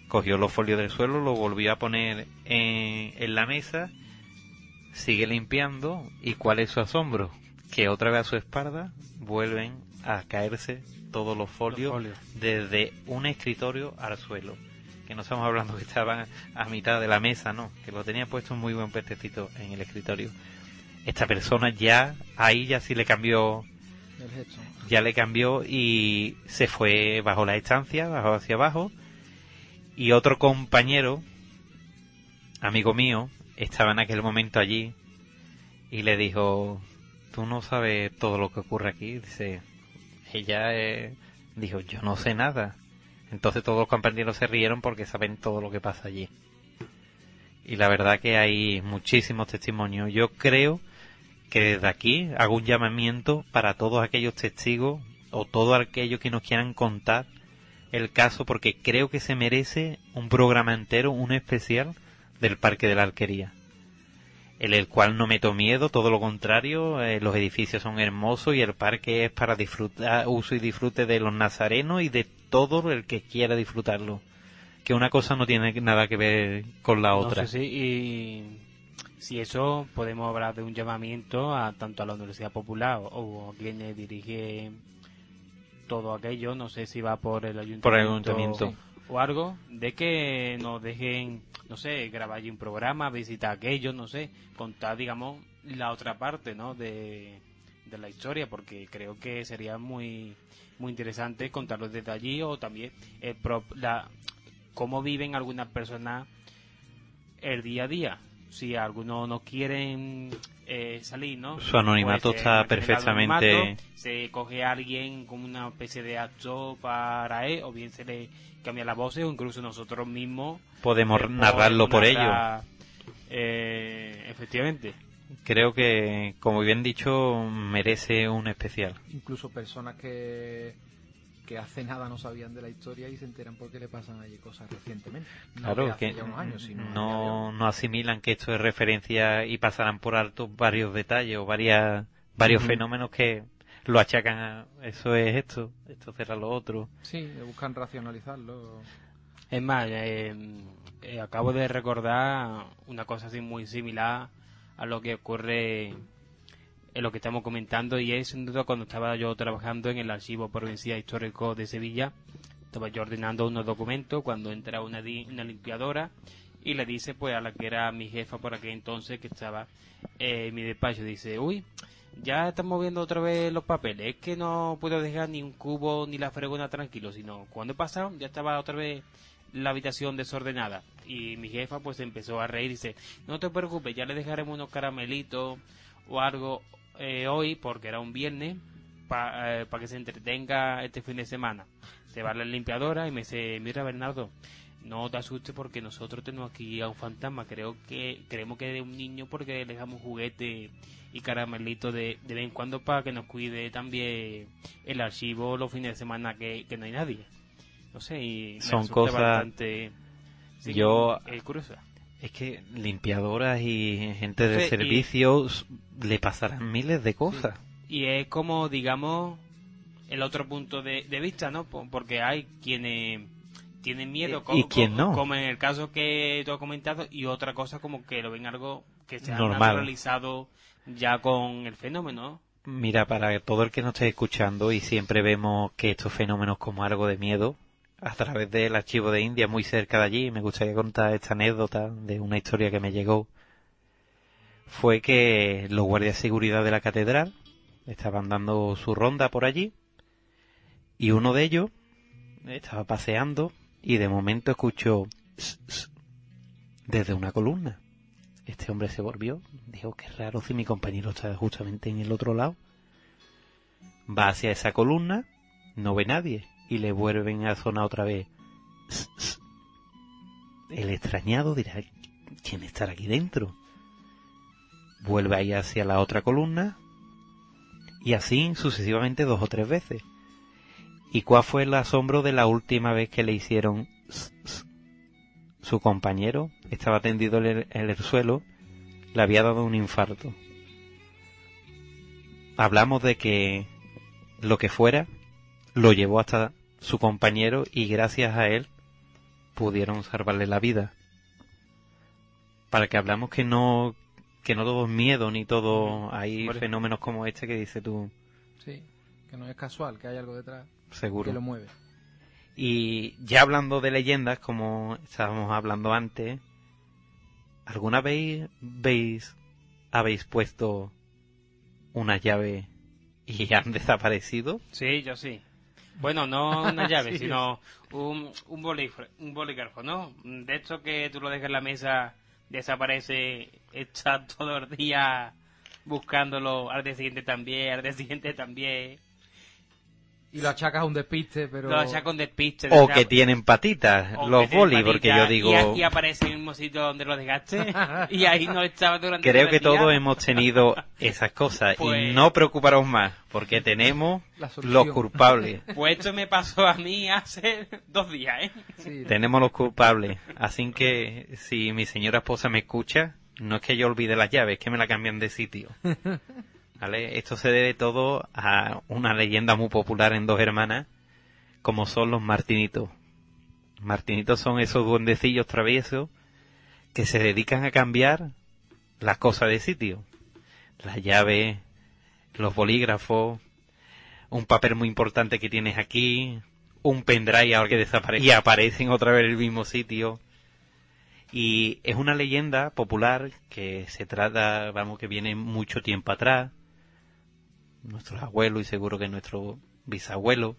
Cogió los folios del suelo, lo volvió a poner en, en la mesa, sigue limpiando y cuál es su asombro, que otra vez a su espalda vuelven a caerse todos los folios, Los folios. desde un escritorio al suelo. Que no estamos hablando que estaban a mitad de la mesa, no, que lo tenía puesto un muy buen pestecito en el escritorio. Esta persona ya, ahí ya sí le cambió ya le cambió y se fue bajo la estancia, bajó hacia abajo. Y otro compañero, amigo mío, estaba en aquel momento allí y le dijo, tú no sabes todo lo que ocurre aquí. Dice, ella eh, dijo, yo no sé nada. Entonces todos los compañeros se rieron porque saben todo lo que pasa allí. Y la verdad que hay muchísimos testimonios. Yo creo que desde aquí hago un llamamiento para todos aquellos testigos o todos aquellos que nos quieran contar el caso porque creo que se merece un programa entero, un especial del Parque de la Alquería. En el cual no meto miedo, todo lo contrario, eh, los edificios son hermosos y el parque es para disfrutar, uso y disfrute de los nazarenos y de todo el que quiera disfrutarlo. Que una cosa no tiene nada que ver con la otra. No sé si, y si eso podemos hablar de un llamamiento a tanto a la Universidad Popular o, a quien dirige todo aquello, no sé si va por el ayuntamiento, Por el ayuntamiento. o algo, de que nos dejen, no sé, grabar allí un programa, visitar aquello, no sé, contar, digamos, la otra parte, ¿no? De, de la historia, porque creo que sería muy muy interesante contarlo desde allí o también el pro- la, cómo viven algunas personas el día a día. Si algunos no quieren eh, salir, ¿no? Su anonimato Pues, está eh, perfectamente- el anonimato, se coge a alguien como una especie de acto para él, o bien se le cambia la voz, o incluso nosotros mismos. Podemos eh, narrarlo por ello. narrar, eh, efectivamente. Creo que, como bien dicho, merece un especial. Incluso personas que, que hace nada no sabían de la historia y se enteran porque le pasan allí cosas recientemente. No Claro, hace que ya unos años, sino no, no asimilan que esto es referencia y pasarán por alto varios detalles o varias, varios fenómenos que lo achacan a eso es esto, esto será lo otro. Sí, buscan racionalizarlo. Es más, eh, eh, acabo de recordar una cosa así muy similar a lo que ocurre en lo que estamos comentando y es sin duda cuando estaba yo trabajando en el Archivo Provincial Histórico de Sevilla, estaba yo ordenando unos documentos cuando entra una, limpiadora y le dice pues a la que era mi jefa por aquel entonces que estaba eh, en mi despacho, dice, uy, ya estamos viendo otra vez los papeles, es que no puedo dejar ni un cubo ni la fregona tranquilo, sino cuando he pasado ya estaba otra vez la habitación desordenada y mi jefa pues empezó a reír y dice, no te preocupes, ya le dejaremos unos caramelitos o algo eh, hoy porque era un viernes para que se entretenga este fin de semana. Se va a la limpiadora y me dice, mira Bernardo, no te asustes porque nosotros tenemos aquí a un fantasma. Creo que creemos que es de un niño porque le dejamos juguete y caramelito de, de vez en cuando para que nos cuide también el archivo los fines de semana que, que no hay nadie. No sé, y me Son cosas- bastante sí, Yo- eh, curiosa. Es que limpiadoras y gente de Sí, y- servicios le pasarán miles de cosas. Y es como, digamos, el otro punto de, de vista, ¿no? Po- Porque hay quienes tienen miedo, Y- y quien no. como en el caso que tú has comentado, y otra cosa como que lo ven algo que se han Normal. naturalizado ya con el fenómeno. Mira, para todo el que nos esté escuchando y siempre vemos que estos fenómenos como algo de miedo, a través del archivo de India, muy cerca de allí, me gustaría contar esta anécdota de una historia que me llegó. Fue que los guardias de seguridad de la catedral estaban dando su ronda por allí y uno de ellos estaba paseando y de momento escuchó desde una columna. Este hombre se volvió, dijo que raro si mi compañero está justamente en el otro lado. Va hacia esa columna, no ve nadie y le vuelven a sonar otra vez. El extrañado dirá, ¿quién estará aquí dentro? Vuelve ahí hacia la otra columna y así sucesivamente dos o tres veces. ¿Y cuál fue el asombro de la última vez que le hicieron? Su compañero estaba tendido en el suelo, le había dado un infarto. Hablamos de que lo que fuera lo llevó hasta su compañero y gracias a él pudieron salvarle la vida. Para que hablamos que no que no todo es miedo ni todo hay Hombre. fenómenos como este que dice tú Sí, que no es casual, que hay algo detrás seguro. que lo mueve. Y ya hablando de leyendas, como estábamos hablando antes, ¿alguna vez veis, habéis puesto una llave y [laughs] han desaparecido? Sí, yo sí. Bueno, no una [laughs] llave, sino un, un, bolígrafo, un bolígrafo, ¿no? De hecho que tú lo dejas en la mesa, desaparece, está [laughs] todo el día buscándolo, al día siguiente también, al día siguiente también. Y lo achacas a un despiste, pero... Lo echa con despiste. O que tienen patitas, o los boli, porque yo digo, Y, y aparece en el mismo sitio donde lo dejaste. y ahí no estaba durante creo que todos hemos tenido esas cosas. Y Pues- no preocuparos más, porque tenemos los culpables. [laughs] Pues esto me pasó a mí hace [laughs] dos días, ¿eh? Sí, Tenemos los culpables. Así que si mi señora esposa me escucha, no es que yo olvide las llaves, es que me la cambian de sitio. [laughs] ¿Vale? Esto se debe todo a una leyenda muy popular en Dos Hermanas, como son los martinitos. Martinitos son esos duendecillos traviesos que se dedican a cambiar las cosas de sitio. Las llaves, los bolígrafos, un papel muy importante que tienes aquí, un pendrive ahora que desaparece y aparece en otra vez en el mismo sitio. Y es una leyenda popular que se trata, vamos, que viene mucho tiempo atrás. Nuestros abuelos y seguro que nuestro bisabuelo.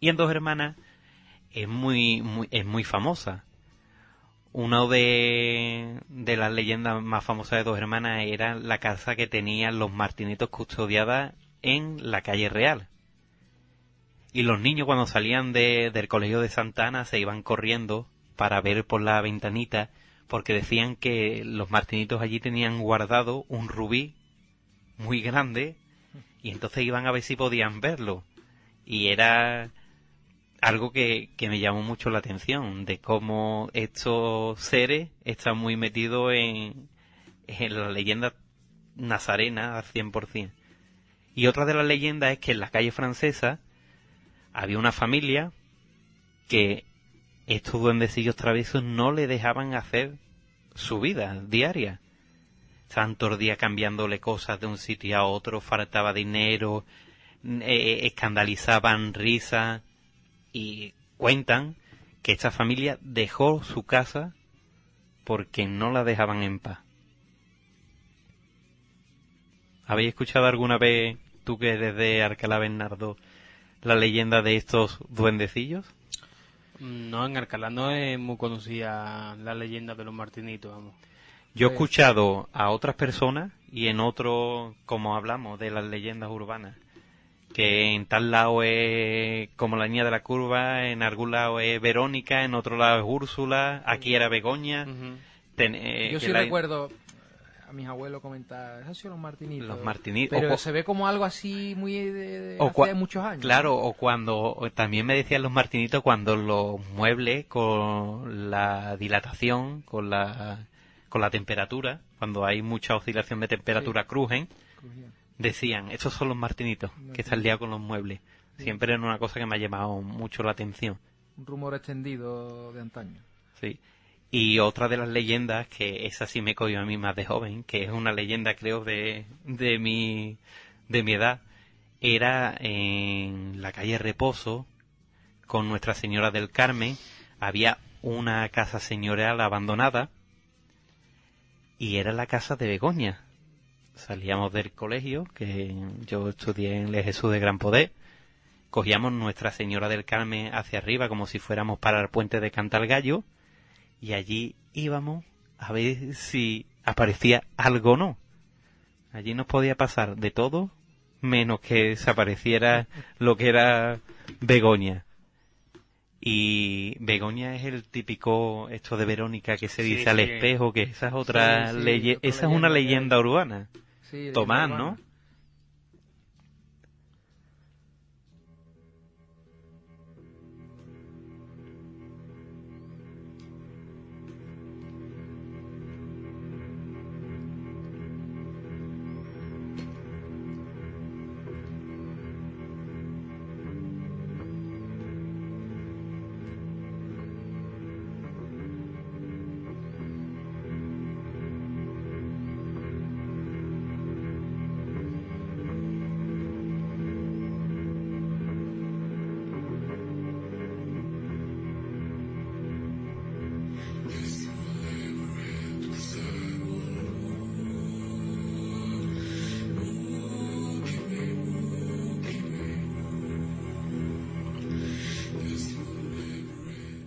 Y en Dos Hermanas es muy, muy, es muy famosa. Una de, de las leyendas más famosas de Dos Hermanas era la casa que tenían los martinitos custodiada en la calle Real. Y los niños cuando salían de, del colegio de Santana se iban corriendo para ver por la ventanita porque decían que los martinitos allí tenían guardado un rubí muy grande y entonces iban a ver si podían verlo. Y era algo que, que me llamó mucho la atención, de cómo estos seres están muy metidos en, en la leyenda nazarena al 100%. Y otra de las leyendas es que en la calle francesa había una familia que estos duendecillos traviesos no le dejaban hacer su vida diaria. Estaban todo el día cambiándole cosas de un sitio a otro, faltaba dinero, eh, escandalizaban risas y cuentan que esta familia dejó su casa porque no la dejaban en paz. ¿Habéis escuchado alguna vez, tú que eres de Alcalá Bernardo, la leyenda de estos duendecillos? No, en Alcalá no es muy conocida la leyenda de los martinitos, vamos. Yo he escuchado a otras personas y en otro, como hablamos de las leyendas urbanas, que en tal lado es como la niña de la curva, en algún lado es Verónica, en otro lado es Úrsula, aquí era Begoña. Ten- eh, Yo sí la- recuerdo a mis abuelos comentar, esos sido los martinitos. Los martinitos. Pero O se ve como algo así muy de, de O hace muchos años. Claro, o cuando, o también me decían los martinitos cuando los muebles con la dilatación, con la, con la temperatura, cuando hay mucha oscilación de temperatura crujen, decían, estos son los martinitos, que están liados con los muebles. Siempre era una cosa que me ha llamado mucho la atención. Un rumor extendido de antaño. Sí. Y otra de las leyendas, que esa sí me cogió a mí más de joven, que es una leyenda creo de, de mi, de mi edad, era en la calle Reposo, con Nuestra Señora del Carmen, había una casa señorial abandonada, y era la casa de Begoña. Salíamos del colegio, que yo estudié en el Jesús de Gran Poder, cogíamos Nuestra Señora del Carmen hacia arriba como si fuéramos para el puente de Cantalgallo y allí íbamos a ver si aparecía algo o no. Allí nos podía pasar de todo menos que desapareciera lo que era Begoña. Y Begoña es el típico esto de Verónica que se Sí, dice al sí. espejo, que esa es otra Sí, esa es una leyenda leyenda urbana. Tomás. ¿no?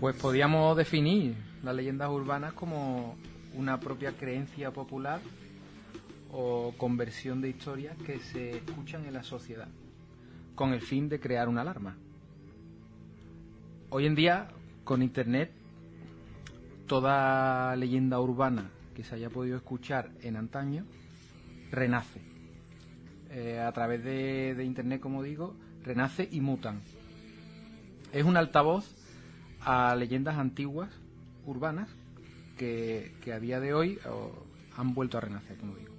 Pues podríamos definir las leyendas urbanas como una propia creencia popular o conversión de historias que se escuchan en la sociedad con el fin de crear una alarma. Hoy en día, con Internet, toda leyenda urbana que se haya podido escuchar en antaño renace. Eh, a través de, de Internet, como digo, renace y mutan. Es un altavoz a leyendas antiguas, urbanas, que, que a día de hoy han vuelto a renacer, como digo.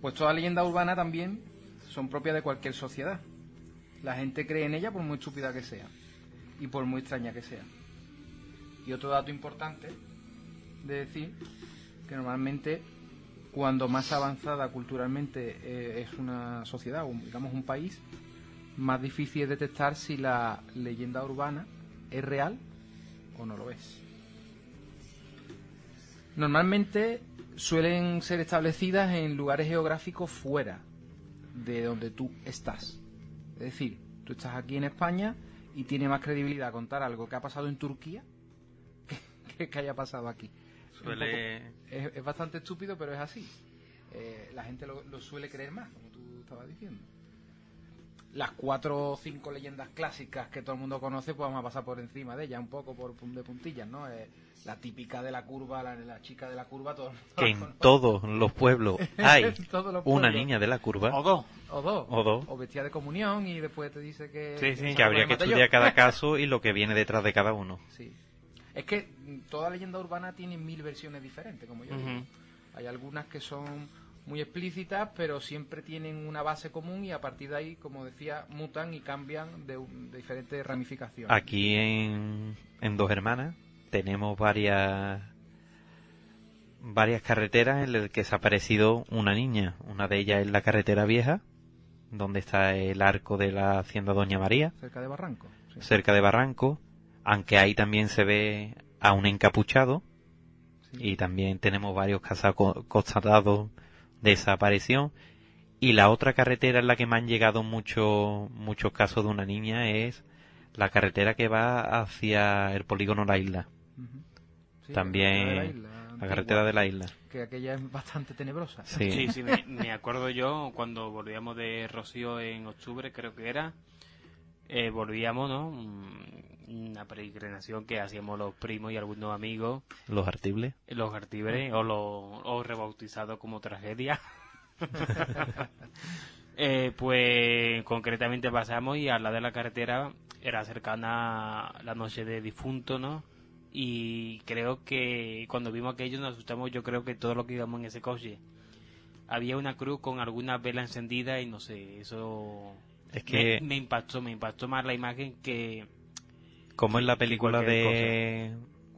Pues toda leyenda urbana también son propias de cualquier sociedad. La gente cree en ella por muy estúpida que sea y por muy extraña que sea. Y otro dato importante de decir que normalmente cuando más avanzada culturalmente eh, es una sociedad o digamos un país, más difícil es detectar si la leyenda urbana es real o no lo es. Normalmente suelen ser establecidas en lugares geográficos fuera de donde tú estás. Es decir, tú estás aquí en España y tiene más credibilidad contar algo que ha pasado en Turquía [laughs] que que haya pasado aquí. Suele- poco- es, es bastante estúpido, pero es así. Eh, la gente lo, lo suele creer más, como tú estabas diciendo. Las cuatro o cinco leyendas clásicas que todo el mundo conoce, pues vamos a pasar por encima de ellas, un poco por pun- de puntillas, ¿no? Eh, la típica de la curva, la, la chica de la curva, todo que en todos los pueblos [laughs] hay En todos los una niña de la curva O dos. O dos. O dos. O vestida de comunión y después te dice que... Sí, sí, que habría que yo. estudiar cada [laughs] caso y lo que viene detrás de cada uno. Sí. Es que mm, toda leyenda urbana tiene mil versiones diferentes, como yo digo. Hay algunas que son muy explícitas, pero siempre tienen una base común y a partir de ahí, como decía, mutan y cambian de, de diferentes ramificaciones. Aquí en, en Dos Hermanas tenemos varias varias carreteras en las que se ha aparecido una niña. Una de ellas es la carretera vieja, donde está el arco de la hacienda Doña María, Cerca de Barranco. sí. cerca de Barranco, aunque ahí también se ve a un encapuchado Sí. y también tenemos varios casos co- constatados de esa aparición. Y la otra carretera en la que me han llegado muchos muchos casos de una niña es la carretera que va hacia el polígono La Isla. Sí, También la carretera de la isla, la antigua, carretera de la isla. Que aquella es bastante tenebrosa. Sí. Sí, sí, me, me acuerdo yo cuando volvíamos de Rocío en octubre, creo que era. eh, volvíamos, ¿no? Una peregrinación que hacíamos los primos y algunos amigos, Los artibles. los artibres, o los o rebautizados como tragedia. [laughs] Eh, pues concretamente pasamos y al lado de la carretera era cercana la noche de difunto, ¿no? Y creo que cuando vimos aquello nos asustamos, yo creo que todo lo que íbamos en ese coche. Había una cruz con alguna vela encendida y no sé, eso Es que, me, me impactó, me impactó más la imagen que... como en la película de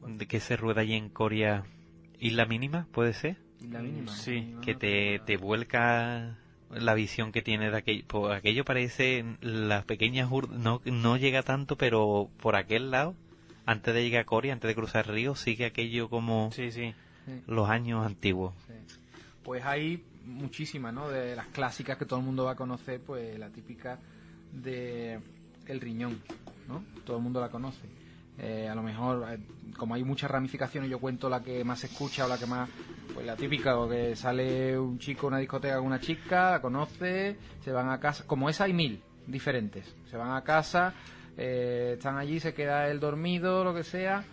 de que se rueda allí en Corea, Isla Mínima, ¿puede ser? Isla Mínima. Sí, Que te, te vuelca la visión que tiene de aquello. Pues aquello parece las pequeñas ur- no, no llega tanto, pero por aquel lado, antes de llegar a Corea, antes de cruzar el río, sigue aquello como Sí, sí. los años antiguos. Sí. Pues hay muchísimas, ¿no? De las clásicas que todo el mundo va a conocer, pues la típica de El Riñón, Todo el mundo la conoce. Eh, a lo mejor, eh, como hay muchas ramificaciones, yo cuento la que más se escucha o la que más, pues la típica, o que sale un chico a una discoteca con una chica, la conoce, se van a casa, como esa hay mil diferentes. Se van a casa, eh, están allí, se queda él dormido, lo que sea,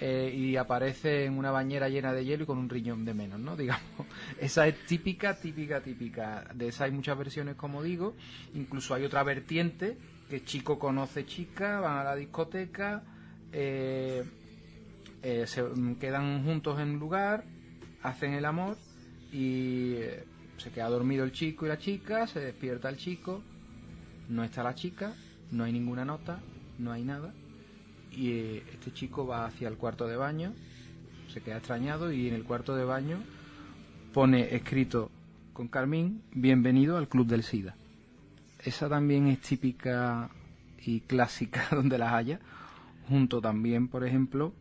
eh, y aparece en una bañera llena de hielo y con un riñón de menos, ¿no? [laughs] Digamos, esa es típica, típica, típica. De esa hay muchas versiones, como digo. Incluso hay otra vertiente que chico conoce chica, van a la discoteca, eh, eh, se quedan juntos en un lugar, hacen el amor y eh, se queda dormido el chico y la chica, se despierta el chico, no está la chica, no hay ninguna nota, no hay nada y este chico va hacia el cuarto de baño, se queda extrañado y en el cuarto de baño pone escrito con Carmín, bienvenido al Club del SIDA. Esa también es típica y clásica [laughs] donde las haya, junto también, por ejemplo,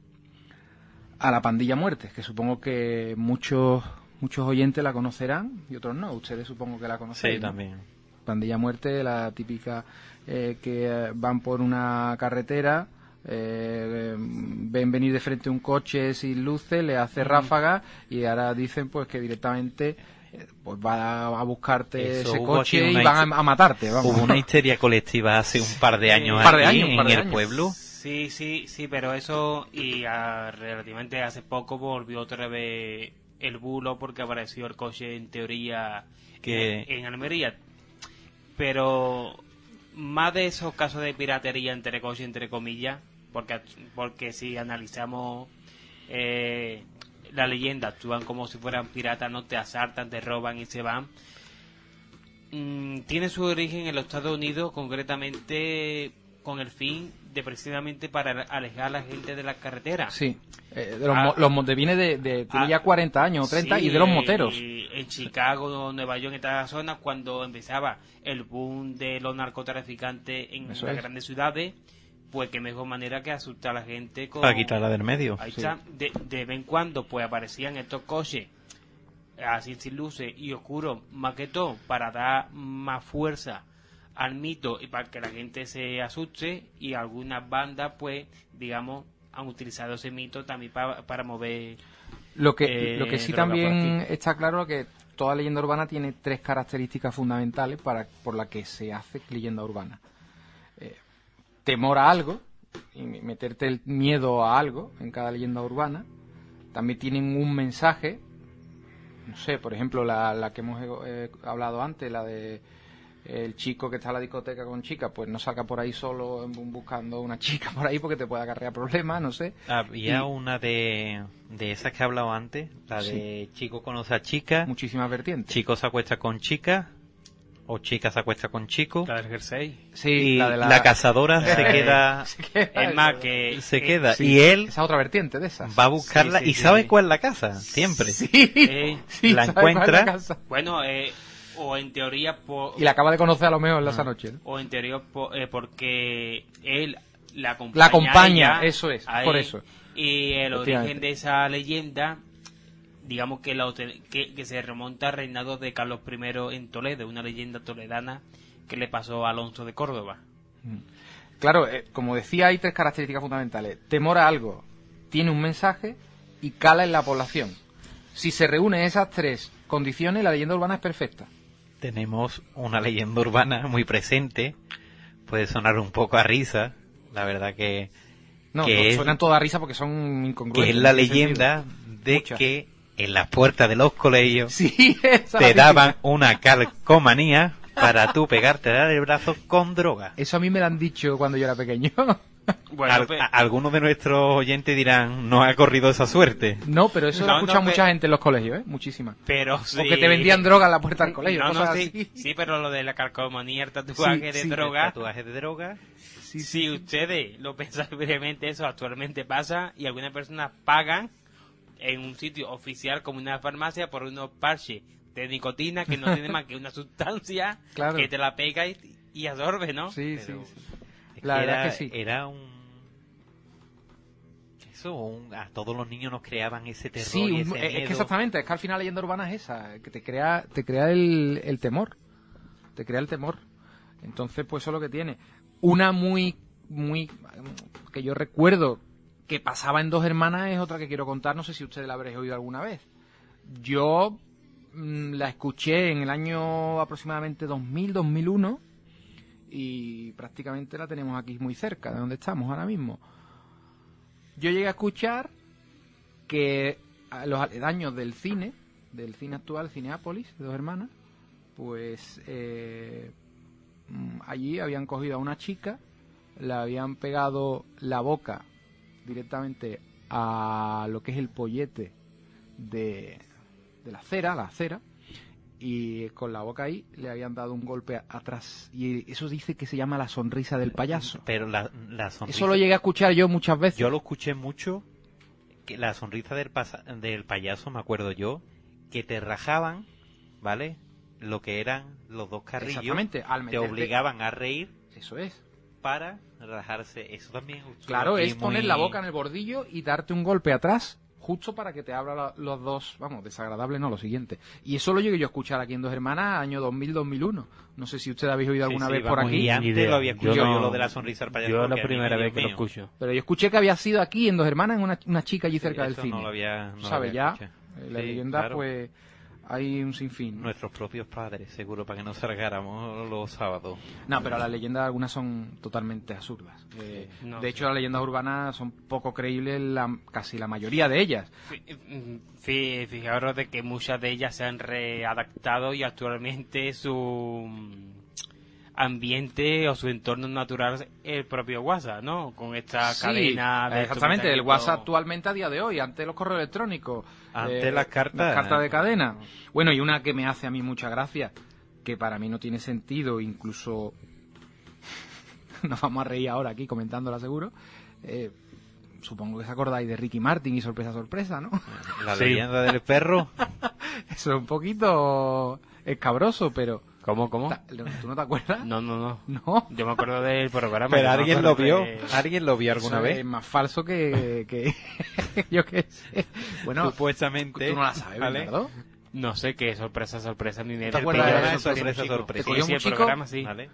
a la pandilla muerte, que supongo que muchos muchos oyentes la conocerán y otros no, ustedes supongo que la conocen. Sí, también. Pandilla Muerte, la típica eh, que eh, van por una carretera, eh, ven venir de frente un coche sin luces, le hace ráfaga y ahora dicen pues que directamente pues va a buscarte Eso, ese coche y van a, a matarte. Vamos. Hubo una histeria colectiva hace un par de años Un par de aquí años, un par en de el años. pueblo. Sí, sí, sí, pero eso y relativamente hace poco volvió otra vez el bulo porque apareció el coche en teoría Que- en, en Almería. Pero más de esos casos de piratería entre coches, entre comillas, porque, porque si analizamos eh, la leyenda, actúan como si fueran piratas, no te asaltan, te roban y se van. Mm, tiene su origen en los Estados Unidos, concretamente con el fin de precisamente para alejar a la gente de las carreteras. Sí, eh, de los, Ah, los de- viene de, de- tiene ah, ya 40 años o 30 Sí, y de los moteros. En Chicago, Nueva York, en estas zonas, cuando empezaba el boom de los narcotraficantes en Eso las es. grandes ciudades, pues qué mejor manera que asustar a la gente con... Para quitarla del medio. Ahí Sí. está. De, de vez en cuando pues aparecían estos coches así sin luces y oscuros, más que todo para dar más fuerza al mito y para que la gente se asuste y algunas bandas pues digamos han utilizado ese mito también para, para mover Lo que, eh, lo que sí también está claro es que toda leyenda urbana tiene tres características fundamentales para, por las que se hace leyenda urbana. Eh, temor a algo, y meterte el miedo a algo en cada leyenda urbana. También tienen un mensaje, no sé, por ejemplo, la, la que hemos eh, hablado antes, la de el chico que está en la discoteca con chica, pues no salga por ahí solo buscando una chica por ahí porque te puede acarrear problemas, no sé. Había Y- una de, de esas que he hablado antes, la de chico conoce a chica, Muchísimas vertientes. chico se acuesta con chica, o chica se acuesta con chico, la del jersey Sí, y la de la, la, cazadora se [laughs] Eh, queda, Se [laughs] queda- es más que se eh, queda, Sí, y él Esa otra vertiente de esas. va a buscarla, Sí, sí, y sí, ¿sabe sí. cuál es la casa? Siempre. Sí, Eh, sí, la ¿sabe cuál es encuentra. casa? bueno eh, o en teoría por, Y la acaba de conocer a lo mejor en Ah. esa noche. ¿no? o en teoría po- eh, porque él la acompaña, La acompaña, eso es, por eso. y el origen de esa leyenda digamos que, la, que, que se remonta al reinado de Carlos I en Toledo una leyenda toledana que le pasó a Alonso de Córdoba Claro, eh, como decía, hay tres características fundamentales. Temor a algo, tiene un mensaje y cala en la población. Si se reúnen esas tres condiciones, la leyenda urbana es perfecta. Tenemos una leyenda urbana muy presente, puede sonar un poco a risa, la verdad que, No, Que no, es- suenan toda risa porque son incongruentes. que es la leyenda de Muchas. que en las puertas de los colegios. Sí, te daban una calcomanía para tú pegarte del brazo con droga. Eso a mí me lo han dicho cuando yo era pequeño. [laughs] Bueno, Al- pe- a- algunos de nuestros oyentes dirán, no ha corrido esa suerte. No, pero eso lo No, ha escuchado no, mucha pe- gente en los colegios, ¿eh? Muchísima. pero sí. O que te vendían droga en la puerta del colegio. No, cosas no, sí, así. sí, pero lo de la calcomanía, el tatuaje Sí, de sí, droga. Tatuaje de droga. si ustedes lo [laughs] pensáis brevemente, eso actualmente pasa y algunas personas pagan en un sitio oficial como una farmacia por unos parches de nicotina que no tiene [laughs] más que una sustancia Claro. que te la pega y, y absorbe, ¿no? Sí, Pero- sí, sí. Es La que verdad era, que sí. Era un... Eso, un- a todos los niños nos creaban ese terror Sí, y es que exactamente, es que al final la leyenda urbana es esa, que te crea, te crea el, el temor, te crea el temor. Entonces, pues eso es lo que tiene. Una muy, muy, que yo recuerdo que pasaba en Dos Hermanas es otra que quiero contar, no sé si ustedes la habréis oído alguna vez. Yo mm, la escuché en el año aproximadamente 2000, 2001 y prácticamente la tenemos aquí muy cerca de donde estamos ahora mismo. Yo llegué a escuchar que los aledaños del cine, del cine actual, Cineápolis, de dos hermanas, pues eh, mm, allí habían cogido a una chica, le habían pegado la boca directamente a lo que es el pollete de, de la cera, la cera, y con la boca ahí le habían dado un golpe atrás. Y eso dice que se llama la sonrisa del payaso. Pero la, la sonrisa... Eso lo llegué a escuchar yo muchas veces. Yo lo escuché mucho, que la sonrisa del, pasa- del payaso, me acuerdo yo, que te rajaban, ¿vale? Lo que eran los dos carrillos, Exactamente, al te obligaban a reír Eso es. Para rajarse. Eso también estuvo Claro, es poner muy- la boca en el bordillo y darte un golpe atrás, justo para que te abra la- los dos, vamos, desagradable no, lo siguiente. Y eso lo llegué yo a escuchar aquí en Dos Hermanas, año 2000-2001. No sé si usted habéis oído Sí, alguna sí, vez por aquí. Y antes idea. lo había Yo escuchado yo, no- lo de la sonrisa del payaso. Yo la primera vez que lo mío, escucho. Pero yo escuché que había sido aquí en Dos Hermanas, en una, una chica allí cerca del eso cine. No lo había, no lo ¿Sabe? había Ya, escuchado. eh, la Sí, leyenda, claro. pues, hay un sinfín. Nuestros propios padres, seguro, para que no salgáramos los sábados. No, pero las leyendas algunas son totalmente absurdas. Eh, No, de sí. hecho, las leyendas urbanas son poco creíbles, la- casi la mayoría de ellas. Fí- fí- Fijaros de que muchas de ellas se han readaptado y actualmente su ambiente o su entorno natural el propio WhatsApp, ¿no? Con esta Sí, cadena de exactamente, el WhatsApp actualmente a día de hoy, antes los correos electrónicos, eh, Antes las cartas. las cartas de cadena. Bueno, y una que me hace a mí mucha gracia, que para mí no tiene sentido, incluso [laughs] nos vamos a reír ahora aquí comentándola seguro. Eh, supongo que os acordáis de Ricky Martin y sorpresa sorpresa, ¿no? La Sí. leyenda del perro. [laughs] Eso es un poquito escabroso, pero ¿Cómo, cómo? ¿tú no te acuerdas? No, no, no. [laughs] No. Yo me acuerdo del programa. Pero alguien lo vio. de- ¿Alguien lo vio alguna Eso vez? Es más falso que, que [laughs] yo qué sé. Bueno, Supuestamente. tú no la sabes, ¿vale? ¿verdad? No sé qué sorpresa, sorpresa. Ni te del acuerdas de programa, eso? sorpresa, Sorpresa. ¿Te Sí, un el chico? programa, sí. ¿Vale?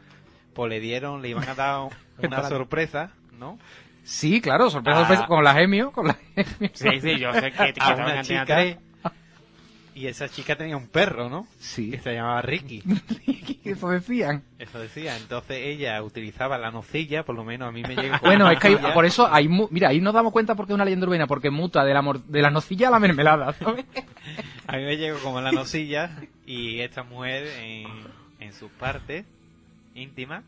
Pues le dieron, le iban a dar [laughs] una sorpresa, ¿no? Sí, claro, sorpresa, Ah. sorpresa, con las Gemio, con las Gemio. Sí, sí, yo sé que, que A una chica. 3. Y esa chica tenía un perro, ¿no? Sí, Que se llamaba Ricky. [laughs] eso decían. Eso decía. Entonces ella utilizaba la nocilla, por lo menos a mí me llegó. Bueno, es que hay- por eso hay, mu- mira, ahí nos damos cuenta porque es una leyenda urbana, porque muta de la, de la nocilla a la mermelada, ¿sabes? [laughs] A mí me llegó como la nocilla y esta mujer en, en sus partes íntimas,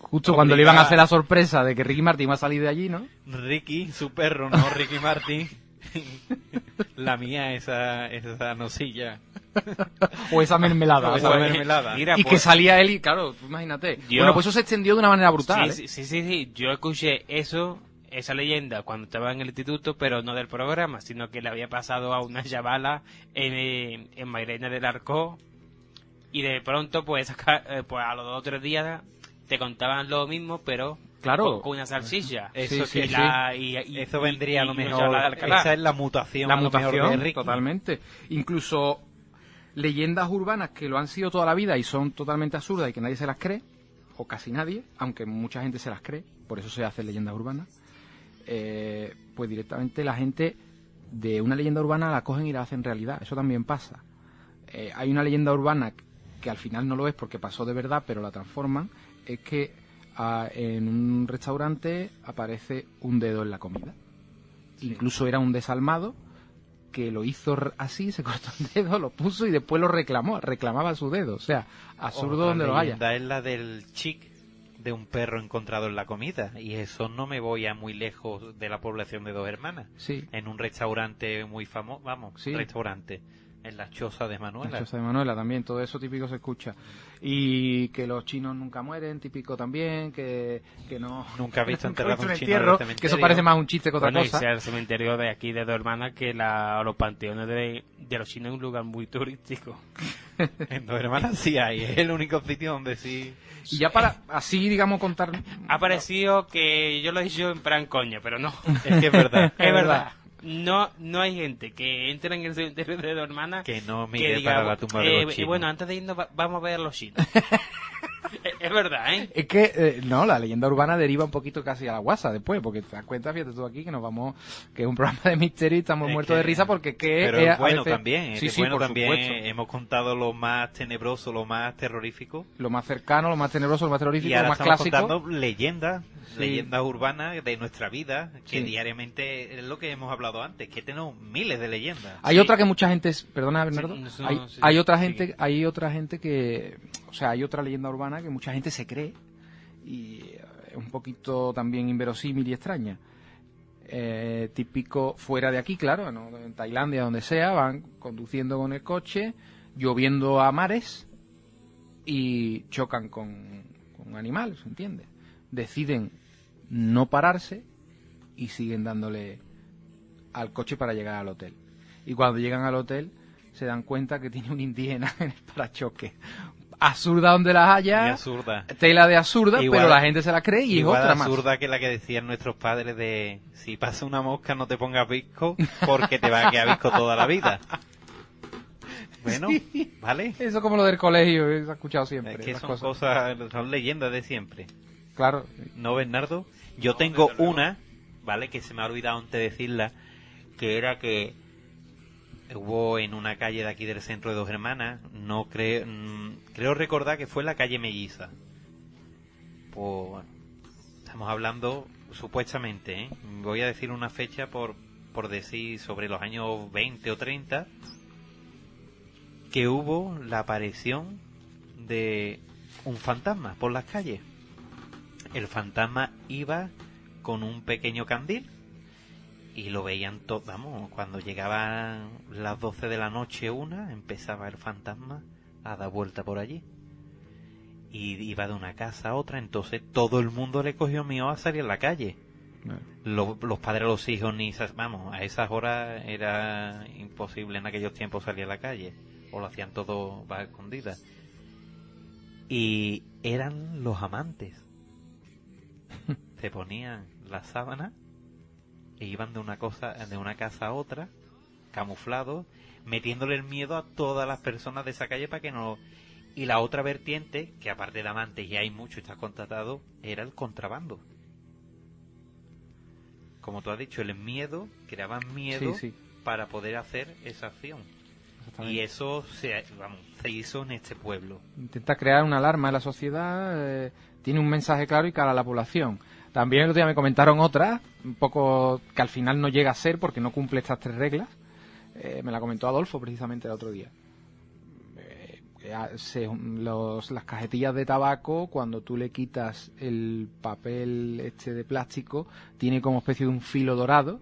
Justo cuando le iban a hacer la sorpresa de que Ricky Martin va a salir de allí, ¿no? Ricky, su perro, no Ricky Martin, [laughs] [laughs] la mía esa, esa nocilla. [laughs] O esa mermelada. O esa ¿sabes? mermelada. Mira, y que pues, salía él y, claro, tú imagínate. Yo- Bueno, pues eso se extendió de una manera brutal. sí, ¿eh? sí, sí, sí, sí. Yo escuché eso, esa leyenda, cuando estaba en el instituto, pero no del programa, sino que le había pasado a una chavala en, en Mairena del Arco. Y de pronto, pues, acá, eh, pues a los dos o tres días te contaban lo mismo, pero Claro. con, con una salsilla. Eso Sí, que sí, Y la- y- y- Eso y- vendría a lo mejor. Esa es la mutación. la de mutación, totalmente. Incluso leyendas urbanas que lo han sido toda la vida y son totalmente absurdas y que nadie se las cree, o casi nadie, aunque mucha gente se las cree, por eso se hacen leyendas urbanas, eh, pues directamente la gente de una leyenda urbana la cogen y la hacen realidad. Eso también pasa. Eh, hay una leyenda urbana que al final no lo es porque pasó de verdad, pero la transforman, es que en un restaurante aparece un dedo en la comida. Incluso era un desalmado que lo hizo así, se cortó el dedo, lo puso y después lo reclamó, reclamaba su dedo. O sea, absurdo Otra donde lo haya. es la del chic, de un perro encontrado en la comida. Y eso no me voy a muy lejos de la población de dos hermanas. Sí. En un restaurante muy famoso, vamos, Sí. restaurante. En la choza de Manuela. La choza de Manuela también, todo eso típico se escucha. Y que los chinos nunca mueren, típico también, que, que no... Nunca he visto [laughs] enterrado un chino en el cementerio. que eso parece más un chiste que otra Bueno, y cosa. sea el cementerio de aquí de dos hermanas que la, los panteones de, de los chinos es un lugar muy turístico. [laughs] En dos hermanas sí hay. Es el único sitio donde sí. Y ya para así, digamos, contar... Ha parecido que yo lo he dicho en plan coña, pero no. [laughs] Es que es verdad. es verdad. No, no hay gente que entre en el cementerio de dos hermanas Que no que mire diga, para la tumba de eh, los y chinos. bueno, antes de irnos va- vamos a ver a los chinos. [laughs] es, verdad, ¿eh? Es que, eh, no, la leyenda urbana deriva un poquito casi a la guasa después, porque te das cuenta, fíjate tú aquí, que nos vamos, que es un programa de misterio y estamos Es muertos que- de risa porque que Pero es bueno veces- también. Sí, es sí, bueno por también. supuesto. Hemos contado lo más tenebroso, lo más terrorífico. Lo más cercano, lo más tenebroso, lo más terrorífico, Y lo ahora más estamos clásico. contando leyendas, Sí. leyendas urbanas de nuestra vida, que Sí. diariamente es lo que hemos hablado antes, que tenemos miles de leyendas. Hay Sí. otra que mucha gente, es- perdona Bernardo, Sí, no, hay, sí, hay otra sí. gente, hay otra gente que, o sea, hay otra leyenda urbana que mucha gente se cree y eh, es un poquito también inverosímil y extraña. Eh, típico fuera de aquí, claro, en Tailandia, donde sea, van conduciendo con el coche, lloviendo a mares y chocan con, con animales, ¿entiendes? Deciden no pararse y siguen dándole al coche para llegar al hotel. Y cuando llegan al hotel se dan cuenta que tiene un indígena [laughs] en el parachoque. Absurda donde las haya, absurda. tela de absurda, Igual- pero la gente se la cree y es otra más. absurda que la que decían nuestros padres de si pasa una mosca no te pongas visco porque te va a quedar visco toda la vida. [laughs] Bueno, ¿vale? Eso como lo del colegio, he escuchado siempre. Es que esas son cosas. cosas, son leyendas de siempre. Claro, ¿No, Bernardo? Yo tengo una, ¿vale? Que se me ha olvidado antes decirla, que era que hubo en una calle de aquí del centro de Dos Hermanas, no creo, mm, creo recordar que fue la calle Melliza. Pues, estamos hablando supuestamente, ¿eh? voy a decir una fecha por, por decir sobre los años 20 o 30, que hubo la aparición de un fantasma por las calles. El fantasma iba con un pequeño candil y lo veían todos, vamos, cuando llegaban las 12 de la noche una, empezaba el fantasma a dar vuelta por allí. Y iba de una casa a otra, entonces todo el mundo le cogió miedo a salir a la calle. Lo- los padres, los hijos, ni vamos, a esas horas era imposible en aquellos tiempos salir a la calle, o lo hacían todo a escondidas. Y eran los amantes. [laughs] Se ponían la sábana e iban de una cosa, de una casa a otra, camuflados, metiéndole el miedo a todas las personas de esa calle para que no. Y la otra vertiente, que aparte de amantes y hay mucho, está contratado, era el contrabando. Como tú has dicho, el miedo, creaban miedo sí, sí. para poder hacer esa acción. Y eso se, vamos, se hizo en este pueblo. Intenta crear una alarma en la sociedad, eh, tiene un mensaje claro y cara a la población. También el otro día me comentaron otra, un poco que al final no llega a ser porque no cumple estas tres reglas. Eh, me la comentó Adolfo precisamente el otro día. Eh, se- los- las cajetillas de tabaco, cuando tú le quitas el papel este de plástico, tiene como especie de un filo dorado.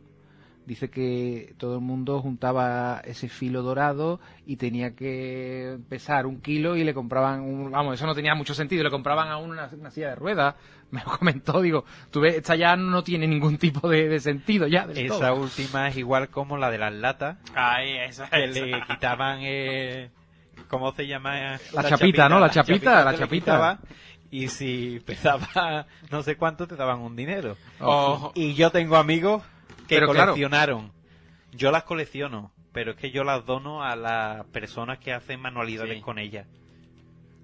Dice que todo el mundo juntaba ese filo dorado y tenía que pesar un kilo y le compraban un... Vamos, eso no tenía mucho sentido, le compraban a uno una, una silla de ruedas. [laughs] Me lo comentó, digo, tú ves, esta ya no tiene ningún tipo de, de sentido ya. del Esa todo. última es igual como la de las latas, Ay, esa, que esa. le quitaban, eh, ¿cómo se llama? La chapita, ¿no? La chapita, la chapita. y si pesaba [laughs] no sé cuánto, te daban un dinero. Ojo. Y yo tengo amigos que Pero claro. coleccionaron. Yo las colecciono, pero es que yo las dono a las personas que hacen manualidades Sí. con ellas.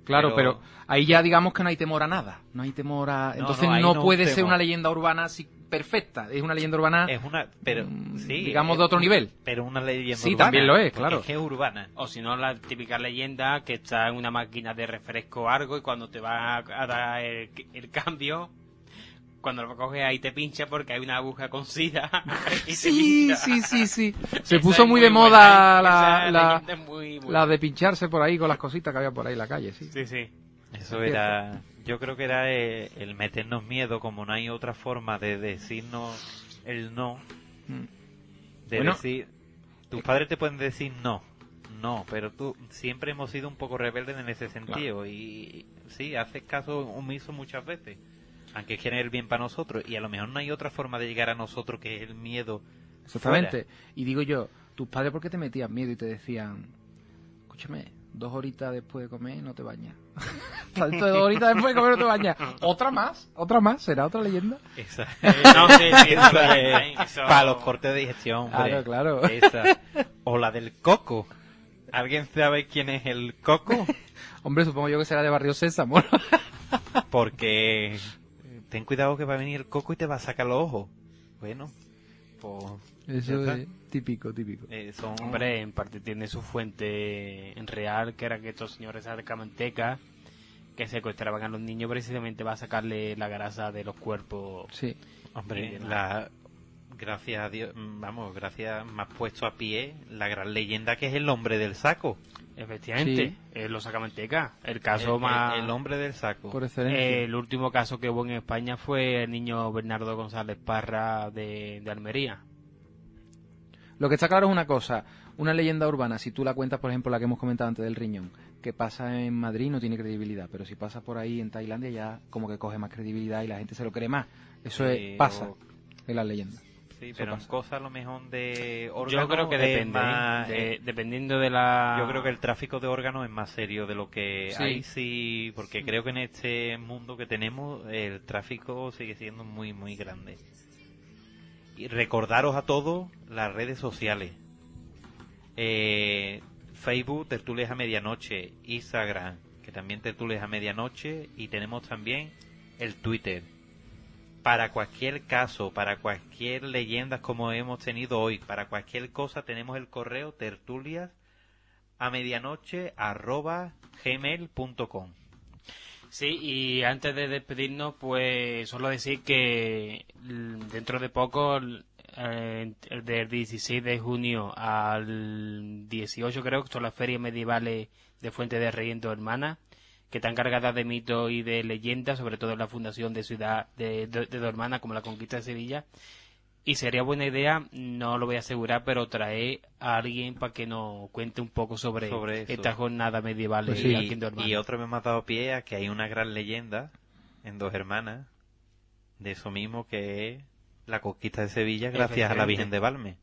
Claro, Pero- pero... ahí ya digamos que no hay temor a nada. No hay temor a... No, Entonces no, no, ahí no puede ser una leyenda urbana así perfecta. Es una leyenda urbana... Es una, pero Mm, sí, digamos es- de otro nivel. Pero una leyenda Sí, urbana, también lo es, claro. Es que es urbana. O si no, la típica leyenda que está en una máquina de refresco o algo y cuando te va a dar el, el cambio, cuando lo coges ahí te pincha porque hay una aguja con sida. [laughs] Sí, sí, sí, sí. [laughs] Se Esa puso muy de buena, moda ¿eh? la, Esa la, muy, la buena. de pincharse por ahí con las cositas que había por ahí en la calle, sí. Sí, sí. Eso era, yo creo que era eh, el, meternos miedo, como no hay otra forma de decirnos el no, Mm. de Bueno. decir, tus padres te pueden decir no, no, pero tú siempre hemos sido un poco rebeldes en ese sentido y sí, haces caso omiso muchas veces, aunque quieren el bien para nosotros y a lo mejor no hay otra forma de llegar a nosotros que es el miedo. Exactamente. Y digo yo, tus padres, ¿por qué te metían miedo y te decían, escúchame, dos horitas después de comer no te bañas? [laughs] De dos horitas después de comer no te bañas. ¿Otra más? ¿Otra más? ¿Será otra leyenda? Esa, [laughs] no, sí, sí, esa es para los cortes de digestión, hombre. Claro, claro. Esa. [laughs] O la del coco. ¿Alguien sabe quién es el coco? Hombre, supongo yo que será de Barrio Sésamo. Porque ten cuidado que va a venir el coco y te va a sacar los ojos. Bueno, pues Eso es típico, típico. eh, son Hombre, en parte tiene su fuente en real, que era que estos señores de Camanteca que secuestraban a los niños precisamente para sacarle la grasa de los cuerpos. Sí. Hombre, la gracias a Dios, vamos, gracias me has puesto a pie la gran leyenda que es el hombre del saco. Efectivamente, Sí. es los. El caso el, más... el- el hombre del saco. Por excelencia. El último caso que hubo en España fue el niño Bernardo González Parra de, de Almería. Lo que está claro es una cosa, una leyenda urbana, si tú la cuentas, por ejemplo, la que hemos comentado antes del riñón, que pasa en Madrid no tiene credibilidad, pero si pasa por ahí en Tailandia ya como que coge más credibilidad y la gente se lo cree más. Eso es, pasa o- en las leyendas. Sí, pero en pasa. cosas a lo mejor de Yo órganos creo que depende, ¿eh? más- De- eh, dependiendo de la... Yo creo que el tráfico de órganos es más serio de lo que Sí. hay, sí, porque creo que en este mundo que tenemos el tráfico sigue siendo muy, muy grande. Y recordaros a todos las redes sociales. Eh, Facebook, Tertulias a Medianoche, Instagram, que también Tertulias a Medianoche, y tenemos también el Twitter. Para cualquier caso, para cualquier leyenda como hemos tenido hoy, para cualquier cosa tenemos el correo tertulias a medianoche arroba gmail.com. Sí, y antes de despedirnos, pues solo decir que mm, dentro de poco, eh, del 16 de junio al 18 creo que son las ferias medievales de Fuente de Rey en Dos Hermanas, que están cargadas de mitos y de leyendas, sobre todo en la fundación de ciudad de, de, de Dos Hermanas, como la conquista de Sevilla. Y sería buena idea, no lo voy a asegurar, pero traer a alguien para que nos cuente un poco sobre, Sobre esta jornada medieval Pues sí. aquí en Dos Hermanas. y otro me ha dado pie a que hay una gran leyenda en dos hermanas de eso mismo que es la conquista de Sevilla gracias a la. Virgen de Valme.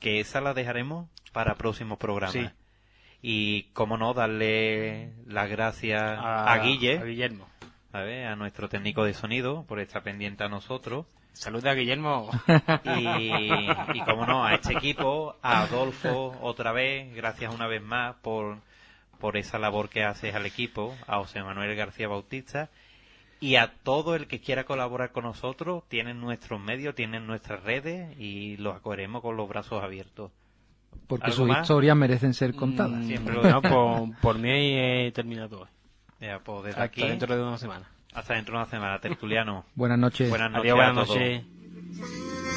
Que esa la dejaremos para próximos programas. Sí. Y como no, darle las gracias a, Guille, a Guillermo. a, ver, a nuestro técnico de sonido, por estar pendiente a nosotros. Saluda a Guillermo. Y, y como no, a este equipo, a Adolfo otra vez, gracias una vez más por, por esa labor que haces al equipo, a José Manuel García Bautista y a todo el que quiera colaborar con nosotros, tienen nuestros medios, tienen nuestras redes y los acogeremos con los brazos abiertos. Porque ¿Algo sus más? historias merecen ser contadas. Mm, Siempre lo no, por, por mí he terminado hoy. Ya, pues desde Hasta aquí, dentro de una semana. hasta dentro de una semana, tertuliano. [laughs] Buenas noches. Buenas noches Adiós, buenas todos. noches.